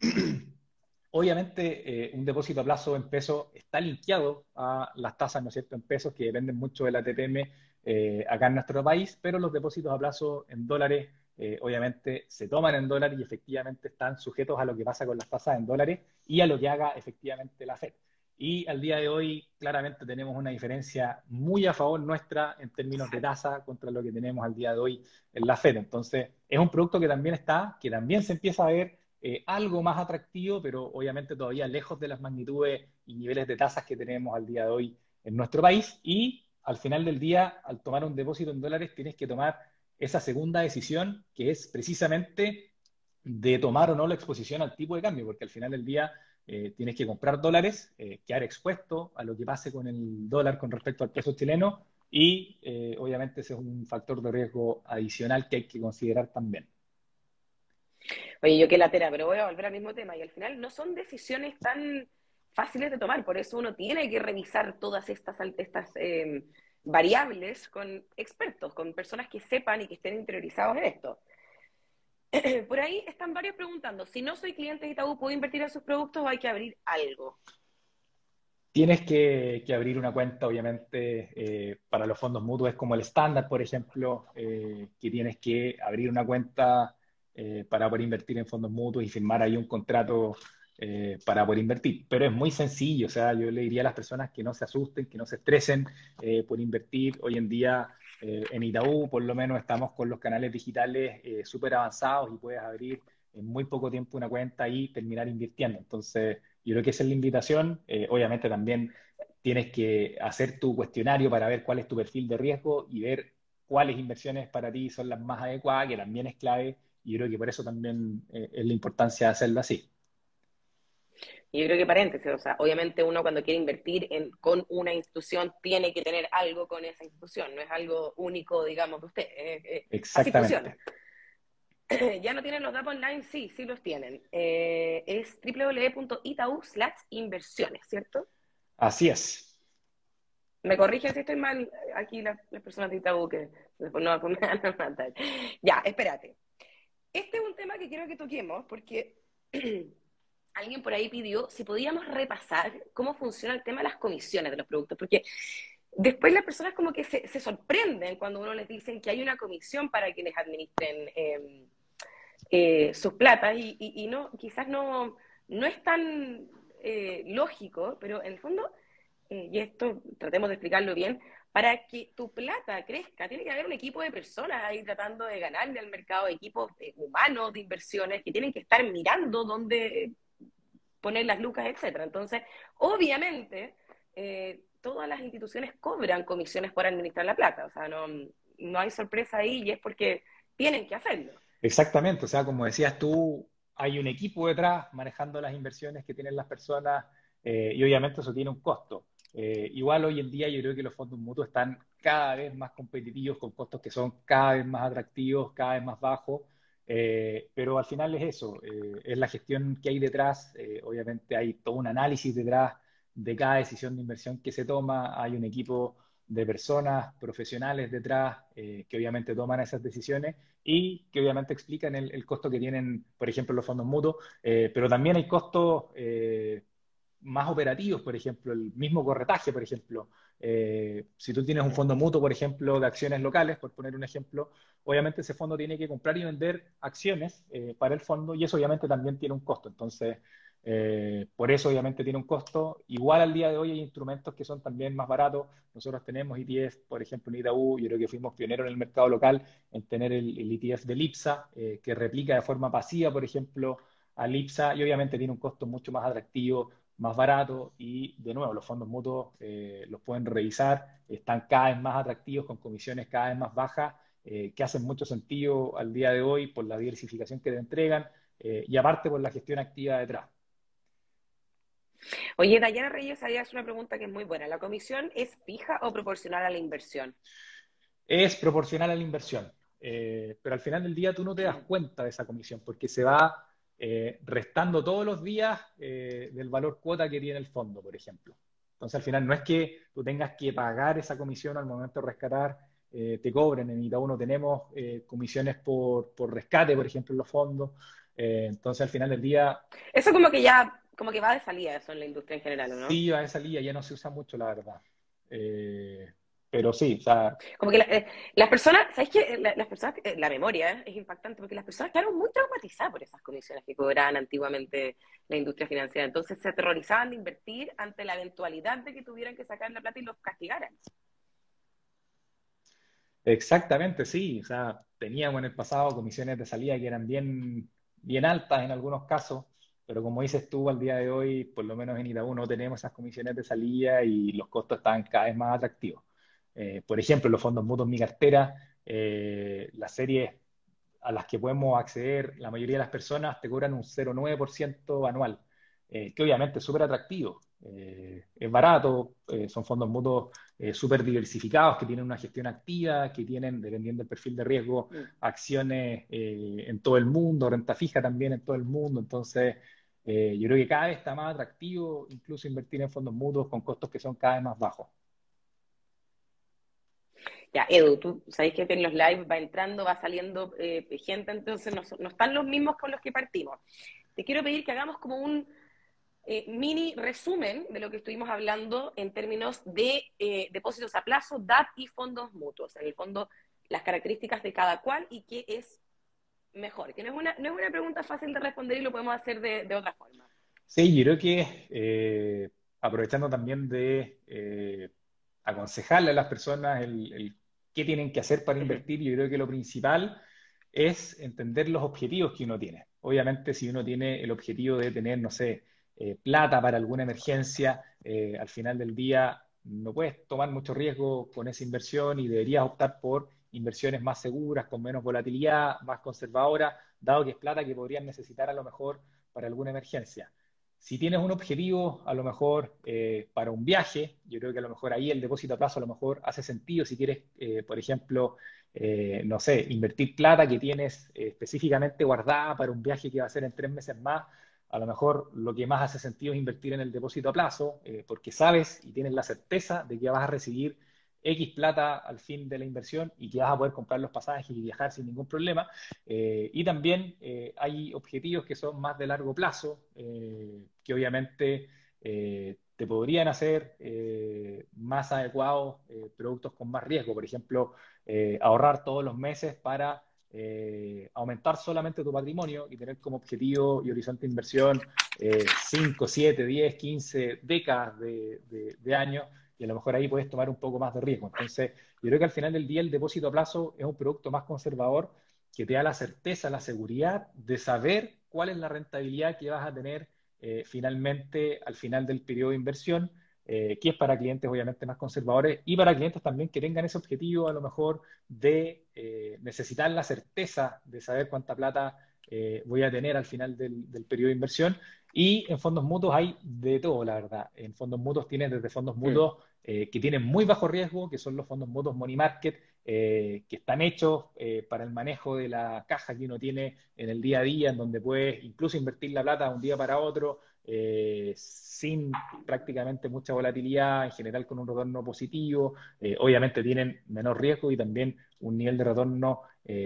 Obviamente, eh, un depósito a plazo en pesos está linkeado a las tasas, ¿no es cierto?, en pesos que dependen mucho de la TPM eh, acá en nuestro país, pero los depósitos a plazo en dólares, eh, obviamente, se toman en dólares y efectivamente están sujetos a lo que pasa con las tasas en dólares y a lo que haga efectivamente la FED. Y al día de hoy, claramente tenemos una diferencia muy a favor nuestra en términos de tasa contra lo que tenemos al día de hoy en la Fed. Entonces, es un producto que también está, que también se empieza a ver eh, algo más atractivo, pero obviamente todavía lejos de las magnitudes y niveles de tasas que tenemos al día de hoy en nuestro país. Y al final del día, al tomar un depósito en dólares, tienes que tomar esa segunda decisión, que es precisamente de tomar o no la exposición al tipo de cambio, porque al final del día eh, tienes que comprar dólares, eh, quedar expuesto a lo que pase con el dólar con respecto al peso chileno y eh, obviamente ese es un factor de riesgo adicional que hay que considerar también. Oye, yo qué latera, pero voy a volver al mismo tema y al final no son decisiones tan fáciles de tomar, por eso uno tiene que revisar todas estas, estas variables con expertos, con personas que sepan y que estén interiorizados en esto. Por ahí están varios preguntando, si no soy cliente de Itaú, ¿puedo invertir en sus productos o hay que abrir algo? Tienes que, abrir una cuenta, obviamente, eh, para los fondos mutuos, es como el estándar, por ejemplo, eh, que tienes que abrir una cuenta eh, para poder invertir en fondos mutuos y firmar ahí un contrato para poder invertir. Pero es muy sencillo, o sea, yo le diría a las personas que no se asusten, que no se estresen por invertir. Hoy en día Eh, en Itaú, por lo menos, estamos con los canales digitales eh, súper avanzados y puedes abrir en muy poco tiempo una cuenta y terminar invirtiendo. Entonces, yo creo que esa es la invitación. Eh, obviamente también tienes que hacer tu cuestionario para ver cuál es tu perfil de riesgo y ver cuáles inversiones para ti son las más adecuadas, que también es clave. Y yo creo que por eso también es la importancia de hacerlo así. Y yo creo que paréntesis, o sea, obviamente uno cuando quiere invertir en, con una institución tiene que tener algo con esa institución, no es algo único, digamos, de usted. Exactamente. ya no tienen los datos online, sí, sí los tienen. Eh, es www.itau inversiones, ¿cierto? Así es. Me corrigen si estoy mal aquí las, personas de Itaú que después no van a Ya, espérate. Este es un tema que quiero que toquemos porque alguien por ahí pidió si podíamos repasar cómo funciona el tema de las comisiones de los productos, porque después las personas como que se, sorprenden cuando uno les dice que hay una comisión para que les administren em, eh, sus platas y, no, quizás no, no es tan eh, lógico, pero en el fondo, eh, y esto tratemos de explicarlo bien, para que tu plata crezca, tiene que haber un equipo de personas ahí tratando de ganarle al mercado, equipos humanos de inversiones que tienen que estar mirando dónde poner las lucas, etcétera. Entonces, obviamente, eh, todas las instituciones cobran comisiones por administrar la plata. O sea, no, no hay sorpresa ahí y es porque tienen que hacerlo. Exactamente. O sea, como decías tú, hay un equipo detrás manejando las inversiones que tienen las personas eh, y obviamente eso tiene un costo. Eh, igual hoy en día yo creo que los fondos mutuos están cada vez más competitivos con costos que son cada vez más atractivos, cada vez más bajos. Eh, pero al final es eso, eh, es la gestión que hay detrás, eh, obviamente hay todo un análisis detrás de cada decisión de inversión que se toma, hay un equipo de personas profesionales detrás que obviamente toman esas decisiones y que obviamente explican el, el costo que tienen, por ejemplo, los fondos mutuos, pero también hay costos más operativos, por ejemplo, el mismo corretaje, por ejemplo. Eh, si tú tienes un fondo mutuo, por ejemplo, de acciones locales, por poner un ejemplo, obviamente ese fondo tiene que comprar y vender acciones eh, para el fondo y eso obviamente también tiene un costo. Entonces, eh, por eso obviamente tiene un costo. Igual al día de hoy hay instrumentos que son también más baratos. Nosotros tenemos ETF, por ejemplo, en Itaú, yo creo que fuimos pioneros en el mercado local en tener el, el ETF de Lipsa, que replica de forma pasiva, por ejemplo, a Lipsa y obviamente tiene un costo mucho más atractivo más barato y de nuevo los fondos mutuos eh, los pueden revisar, están cada vez más atractivos con comisiones cada vez más bajas eh, que hacen mucho sentido al día de hoy por la diversificación que te entregan eh, y aparte por la gestión activa detrás. Oye, Dayana Reyes, ahí hace una pregunta que es muy buena. ¿La comisión es fija o proporcional a la inversión? Es proporcional a la inversión, pero al final del día tú no te das cuenta de esa comisión porque se va eh, restando todos los días eh, del valor cuota que tiene el fondo, por ejemplo. Entonces, al final, no es que tú tengas que pagar esa comisión al momento de rescatar, eh, te cobren. En Itaú no tenemos comisiones por, por, rescate, por ejemplo, en los fondos. entonces, al final del día... Eso como que ya, como que va de salida eso en la industria en general, ¿no? Sí, va de salida, ya no se usa mucho, la verdad. Pero sí, o sea... Como que eh, las personas, ¿sabes qué? las personas, eh, la memoria es impactante porque las personas quedaron muy traumatizadas por esas comisiones que cobraban antiguamente la industria financiera. Entonces se aterrorizaban de invertir ante la eventualidad de que tuvieran que sacar la plata y los castigaran. Exactamente, sí. O sea, teníamos en el pasado comisiones de salida que eran bien, bien altas en algunos casos, pero como dices tú, al día de hoy, por lo menos en Itaú no tenemos esas comisiones de salida y los costos están cada vez más atractivos. Eh, por ejemplo, los fondos mutuos Mi Cartera, eh, las series a las que podemos acceder, la mayoría de las personas te cobran un 0,9% anual, eh, que obviamente es súper atractivo. es barato, son fondos mutuos súper diversificados, que tienen una gestión activa, que tienen, dependiendo del perfil de riesgo, mm. acciones en todo el mundo, renta fija también en todo el mundo. Entonces, yo creo que cada vez está más atractivo incluso invertir en fondos mutuos con costos que son cada vez más bajos. Ya, Edu, tú sabes que en los live va entrando, va saliendo eh, gente, entonces no, están los mismos con los que partimos. Te quiero pedir que hagamos como un eh, mini resumen de lo que estuvimos hablando en términos de eh, depósitos a plazo, DAP y fondos mutuos. En el fondo, las características de cada cual y qué es mejor. Que no es una, no es una pregunta fácil de responder y lo podemos hacer de otra forma. Sí, yo creo que aprovechando también de aconsejarle a las personas el, qué tienen que hacer para invertir. Yo creo que lo principal es entender los objetivos que uno tiene. Obviamente, si uno tiene el objetivo de tener, no sé, eh, plata para alguna emergencia, eh, al final del día no puedes tomar mucho riesgo con esa inversión y deberías optar por inversiones más seguras, con menos volatilidad, más conservadoras, dado que es plata que podrías necesitar a lo mejor para alguna emergencia. Si tienes un objetivo, a lo mejor eh, para un viaje, yo creo que a lo mejor ahí el depósito a plazo a lo mejor hace sentido si quieres, eh, por ejemplo, eh, no sé, invertir plata que tienes específicamente guardada para un viaje que va a ser en tres meses más, a lo mejor lo que más hace sentido es invertir en el depósito a plazo, porque sabes y tienes la certeza de que vas a recibir X plata al fin de la inversión y que vas a poder comprar los pasajes y viajar sin ningún problema. Eh, y también eh, hay objetivos que son más de largo plazo, eh, que obviamente te podrían hacer más adecuados productos con más riesgo. Por ejemplo, ahorrar todos los meses para aumentar solamente tu patrimonio y tener como objetivo y horizonte de inversión 5, 7, 10, 15 décadas de, de años y a lo mejor ahí puedes tomar un poco más de riesgo. Entonces, yo creo que al final del día el depósito a plazo es un producto más conservador que te da la certeza, la seguridad de saber cuál es la rentabilidad que vas a tener eh, finalmente al final del periodo de inversión, eh, que es para clientes obviamente más conservadores y para clientes también que tengan ese objetivo a lo mejor de eh, necesitar la certeza de saber cuánta plata voy a tener al final del, del periodo de inversión. Y en fondos mutuos hay de todo, la verdad. En fondos mutuos tienes desde fondos mutuos eh, que tienen muy bajo riesgo, que son los fondos mutuos money market, eh, que están hechos eh, para el manejo de la caja que uno tiene en el día a día, en donde puedes incluso invertir la plata de un día para otro, sin prácticamente mucha volatilidad, en general con un retorno positivo. obviamente tienen menor riesgo y también un nivel de retorno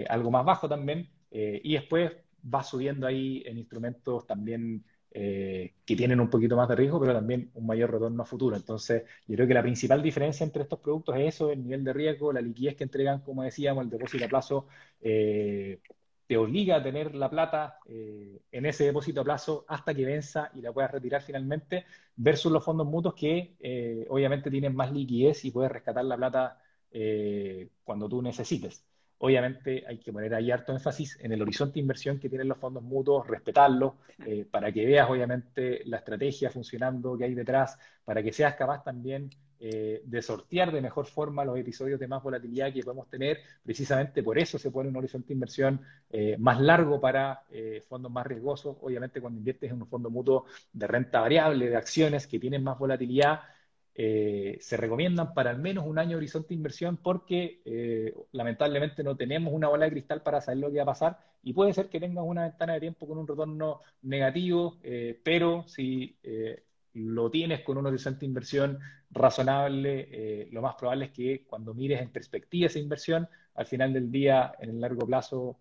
algo más bajo también. y después va subiendo ahí en instrumentos también eh, que tienen un poquito más de riesgo, pero también un mayor retorno a futuro. Entonces, yo creo que la principal diferencia entre estos productos es eso, el nivel de riesgo, la liquidez que entregan, como decíamos, el depósito a plazo, eh, te obliga a tener la plata eh, en ese depósito a plazo hasta que venza y la puedas retirar finalmente, versus los fondos mutuos que obviamente tienen más liquidez y puedes rescatar la plata cuando tú necesites. Obviamente hay que poner ahí harto énfasis en el horizonte de inversión que tienen los fondos mutuos, respetarlo, eh, para que veas obviamente la estrategia funcionando que hay detrás, para que seas capaz también eh, de sortear de mejor forma los episodios de más volatilidad que podemos tener. Precisamente por eso se pone un horizonte de inversión eh, más largo para fondos más riesgosos. Obviamente cuando inviertes en un fondo mutuo de renta variable, de acciones que tienen más volatilidad, eh, se recomiendan para al menos un año de horizonte de inversión porque eh, lamentablemente no tenemos una bola de cristal para saber lo que va a pasar y puede ser que tengas una ventana de tiempo con un retorno negativo, eh, pero si lo tienes con un horizonte de inversión razonable, lo más probable es que cuando mires en perspectiva esa inversión, al final del día, en el largo plazo,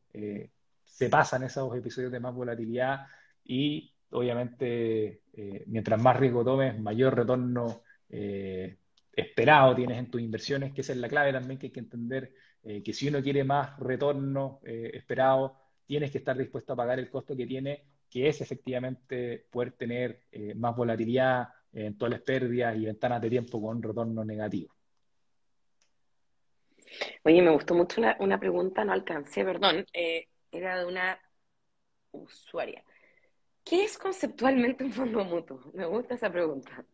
se pasan esos episodios de más volatilidad y obviamente mientras más riesgo tomes, mayor retorno eh, esperado tienes en tus inversiones, que esa es la clave también que hay que entender, eh, que si uno quiere más retorno eh, esperado, tienes que estar dispuesto a pagar el costo que tiene, que es efectivamente poder tener más volatilidad, las pérdidas y ventanas de tiempo con retorno negativo. Oye, me gustó mucho una, pregunta, no alcancé, perdón, era de una usuaria. ¿Qué es conceptualmente un fondo mutuo? Me gusta esa pregunta.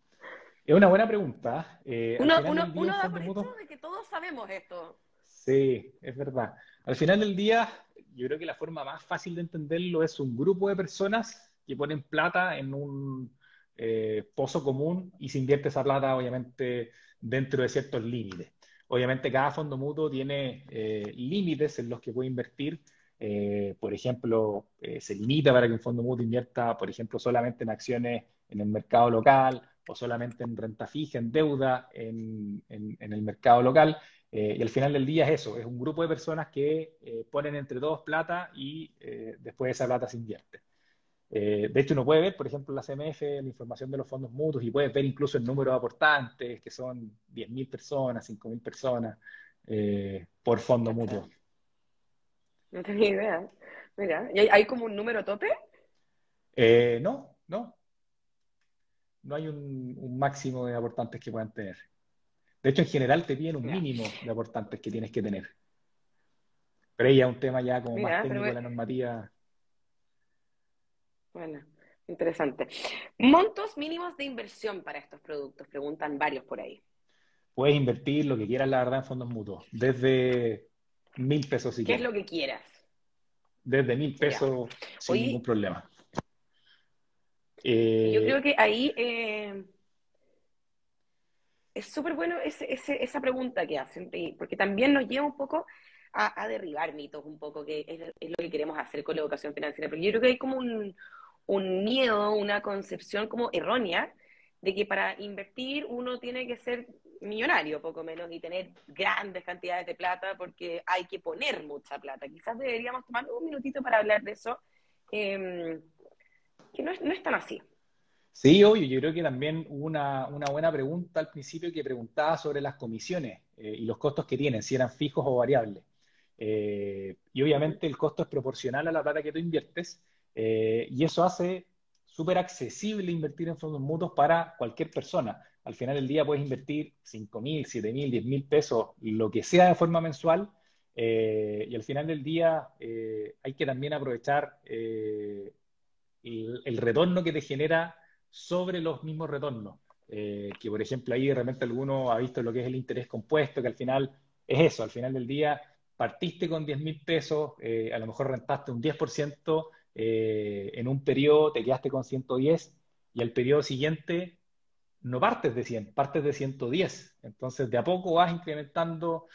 Es una buena pregunta. Eh, uno, da por hecho de que todos sabemos esto. Sí, es verdad. Al final del día, yo creo que la forma más fácil de entenderlo es un grupo de personas que ponen plata en un eh, pozo común y se invierte esa plata, obviamente, dentro de ciertos límites. Obviamente, cada fondo mutuo tiene eh, límites en los que puede invertir. por ejemplo, se limita para que un fondo mutuo invierta, por ejemplo, solamente en acciones en el mercado local o solamente en renta fija, en deuda, en, el mercado local. Eh, y al final del día es eso, es un grupo de personas que eh, ponen entre todos plata y eh, después esa plata se invierte. de hecho, uno puede ver, por ejemplo, en la CMF, la información de los fondos mutuos y puede ver incluso el número de aportantes, que son 10.000 personas, 5.000 personas por fondo mutuo. No tenía idea. Mira, ¿y hay, como un número tope? no, no no hay un, máximo de aportantes que puedan tener. De hecho, en general te piden un mínimo de aportantes que tienes que tener. Pero ahí ya un tema ya como más técnico de la normativa. Bueno, interesante. Montos mínimos de inversión para estos productos, preguntan varios por ahí. Puedes invertir lo que quieras, la verdad, en fondos mutuos. Desde mil pesos si ¿Qué es lo que quieras? Desde mil pesos sin ningún problema. Yo eh, creo que ahí eh, es súper bueno esa pregunta que hacen, porque también nos lleva un poco a, derribar mitos, un poco, que es, lo que queremos hacer con la educación financiera. Pero yo creo que hay como un, un miedo, una concepción como errónea de que para invertir uno tiene que ser millonario, poco menos, y tener grandes cantidades de plata porque hay que poner mucha plata. Quizás deberíamos tomar un minutito para hablar de eso, em, que no es, no tan así. Sí, obvio, yo creo que también hubo una, buena pregunta al principio que preguntaba sobre las comisiones eh, y los costos que tienen, si eran fijos o variables. Eh, y obviamente el costo es proporcional a la plata que tú inviertes eh, y eso hace súper accesible invertir en fondos mutuos para cualquier persona. Al final del día puedes invertir 5 mil, 7 mil, 10 mil pesos, lo que sea de forma mensual. y al final del día hay que también aprovechar el, el retorno que te genera sobre los mismos retornos. Eh, que por ejemplo ahí de repente alguno ha visto lo que es el interés compuesto, que al final es eso, al final del día partiste con 10 mil pesos, eh, a lo mejor rentaste un 10% eh, en un periodo, te quedaste con 110 y al periodo siguiente no partes de 100, partes de 110. Entonces de a poco vas incrementando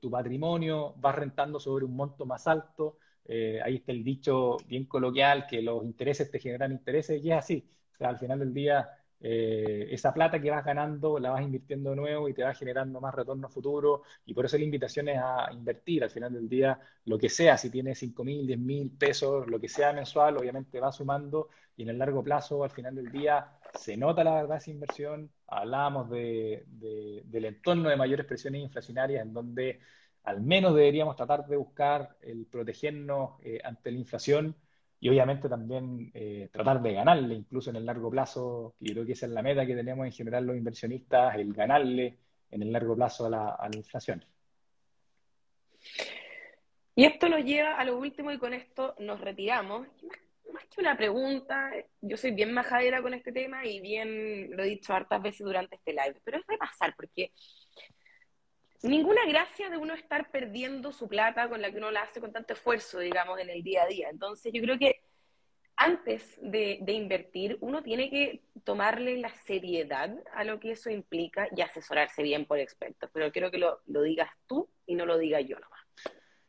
tu patrimonio, vas rentando sobre un monto más alto. Ahí está el dicho bien coloquial que los intereses te generan intereses y es así al final del día, eh, esa plata que vas ganando la vas invirtiendo de nuevo y te va generando más retorno futuro. Y por eso la invitación es a invertir al final del día, lo que sea, si tienes 5 mil, 10 mil pesos, lo que sea mensual, obviamente va sumando y en el largo plazo, al final del día, se nota la verdad esa inversión. Hablábamos de, del entorno de mayores presiones inflacionarias en donde al menos deberíamos tratar de buscar el protegernos eh, ante la inflación y obviamente también eh, tratar de ganarle, incluso en el largo plazo, y creo que esa es la meta que tenemos en general los inversionistas, el ganarle en el largo plazo a la, inflación. Y esto nos lleva a lo último y con esto nos retiramos. Más, que una pregunta, yo soy bien majadera con este tema y bien lo he dicho hartas veces durante este live, pero es repasar porque ninguna gracia de uno estar perdiendo su plata con la que uno la hace con tanto esfuerzo, digamos, en el día a día. Entonces, yo creo que antes de, invertir, uno tiene que tomarle la seriedad a lo que eso implica y asesorarse bien por expertos. Pero quiero que lo, digas tú y no lo diga yo nomás.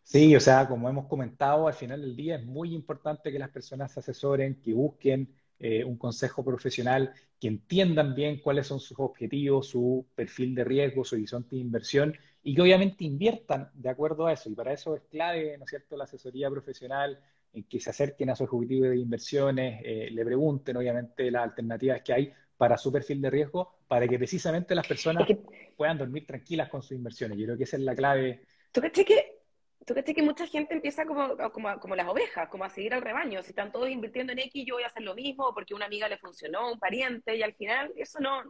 Sí, o sea, como hemos comentado, al final del día es muy importante que las personas se asesoren, que busquen eh, un consejo profesional, que entiendan bien cuáles son sus objetivos, su perfil de riesgo, su horizonte de inversión y que obviamente inviertan de acuerdo a eso. Y para eso es clave, ¿no es cierto?, la asesoría profesional, en que se acerquen a su objetivo de inversiones, eh, le pregunten obviamente las alternativas que hay para su perfil de riesgo, para que precisamente las personas puedan dormir tranquilas con sus inversiones. Yo creo que esa es la clave. ¿Tú crees que tú crees que mucha gente empieza como, como, como, las ovejas, como a seguir al rebaño. Si están todos invirtiendo en X, yo voy a hacer lo mismo porque una amiga le funcionó, un pariente, y al final eso no,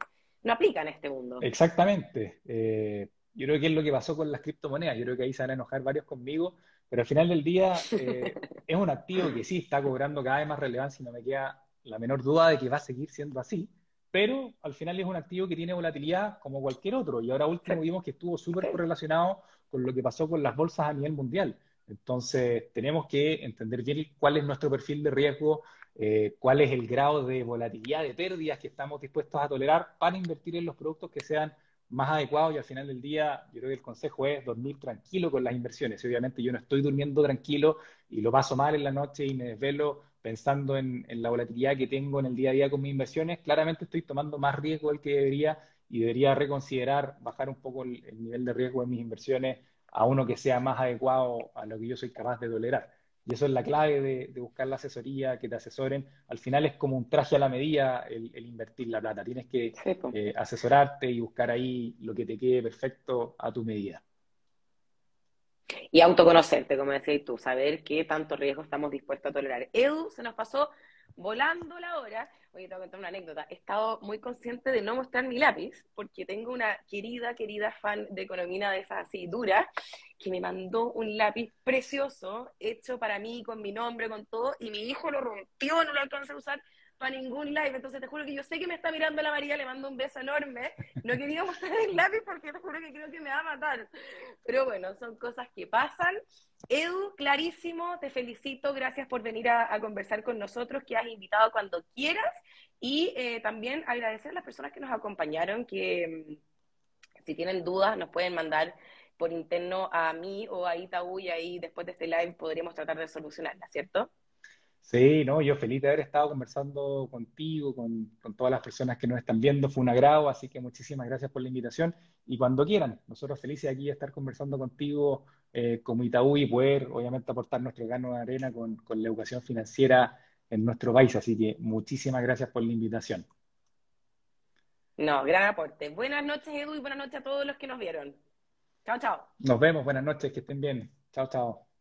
no aplica en este mundo. Exactamente. Eh, yo creo que es lo que pasó con las criptomonedas. Yo creo que ahí se van a enojar varios conmigo, pero al final del día eh, es un activo que sí está cobrando cada vez más relevancia y no me queda la menor duda de que va a seguir siendo así. Pero al final es un activo que tiene volatilidad como cualquier otro. Y ahora último vimos que estuvo súper correlacionado con lo que pasó con las bolsas a nivel mundial. Entonces, tenemos que entender bien cuál es nuestro perfil de riesgo, eh, cuál es el grado de volatilidad, de pérdidas que estamos dispuestos a tolerar para invertir en los productos que sean más adecuados y al final del día yo creo que el consejo es dormir tranquilo con las inversiones. Obviamente yo no estoy durmiendo tranquilo y lo paso mal en la noche y me desvelo pensando en, en la volatilidad que tengo en el día a día con mis inversiones, claramente estoy tomando más riesgo del que debería y debería reconsiderar bajar un poco el, nivel de riesgo de mis inversiones a uno que sea más adecuado a lo que yo soy capaz de tolerar. Y eso es la clave de, buscar la asesoría, que te asesoren. Al final es como un traje a la medida el, invertir la plata. Tienes que eh, asesorarte y buscar ahí lo que te quede perfecto a tu medida. y autoconocerte, como decías tú, saber qué tanto riesgo estamos dispuestos a tolerar. Edu, se nos pasó volando la hora. Oye, te voy a contar una anécdota. He estado muy consciente de no mostrar mi lápiz, porque tengo una querida, querida fan de economía de esas así dura, que me mandó un lápiz precioso, hecho para mí, con mi nombre, con todo, y mi hijo lo rompió, no lo alcanza a usar para ningún live. Entonces te juro que yo sé que me está mirando la María, le mando un beso enorme. No quería mostrar el lápiz porque te juro que creo que me va a matar. Pero bueno, son cosas que pasan. Edu, clarísimo, te felicito, gracias por venir a, conversar con nosotros, que has invitado cuando quieras. Y eh, también agradecer a las personas que nos acompañaron, que mm, si tienen dudas nos pueden mandar por interno a mí o a Itaú y ahí después de este live podríamos tratar de solucionarla, ¿cierto? Sí, no, yo feliz de haber estado conversando contigo, con, todas las personas que nos están viendo, fue un agrado, así que muchísimas gracias por la invitación y cuando quieran, nosotros felices aquí de estar conversando contigo eh, como Itaú y poder obviamente aportar nuestro gano de arena con, con la educación financiera en nuestro país, así que muchísimas gracias por la invitación. No, gran aporte. Buenas noches Edu y buenas noches a todos los que nos vieron. Chao, chao. Nos vemos, buenas noches, que estén bien. Chao, chao.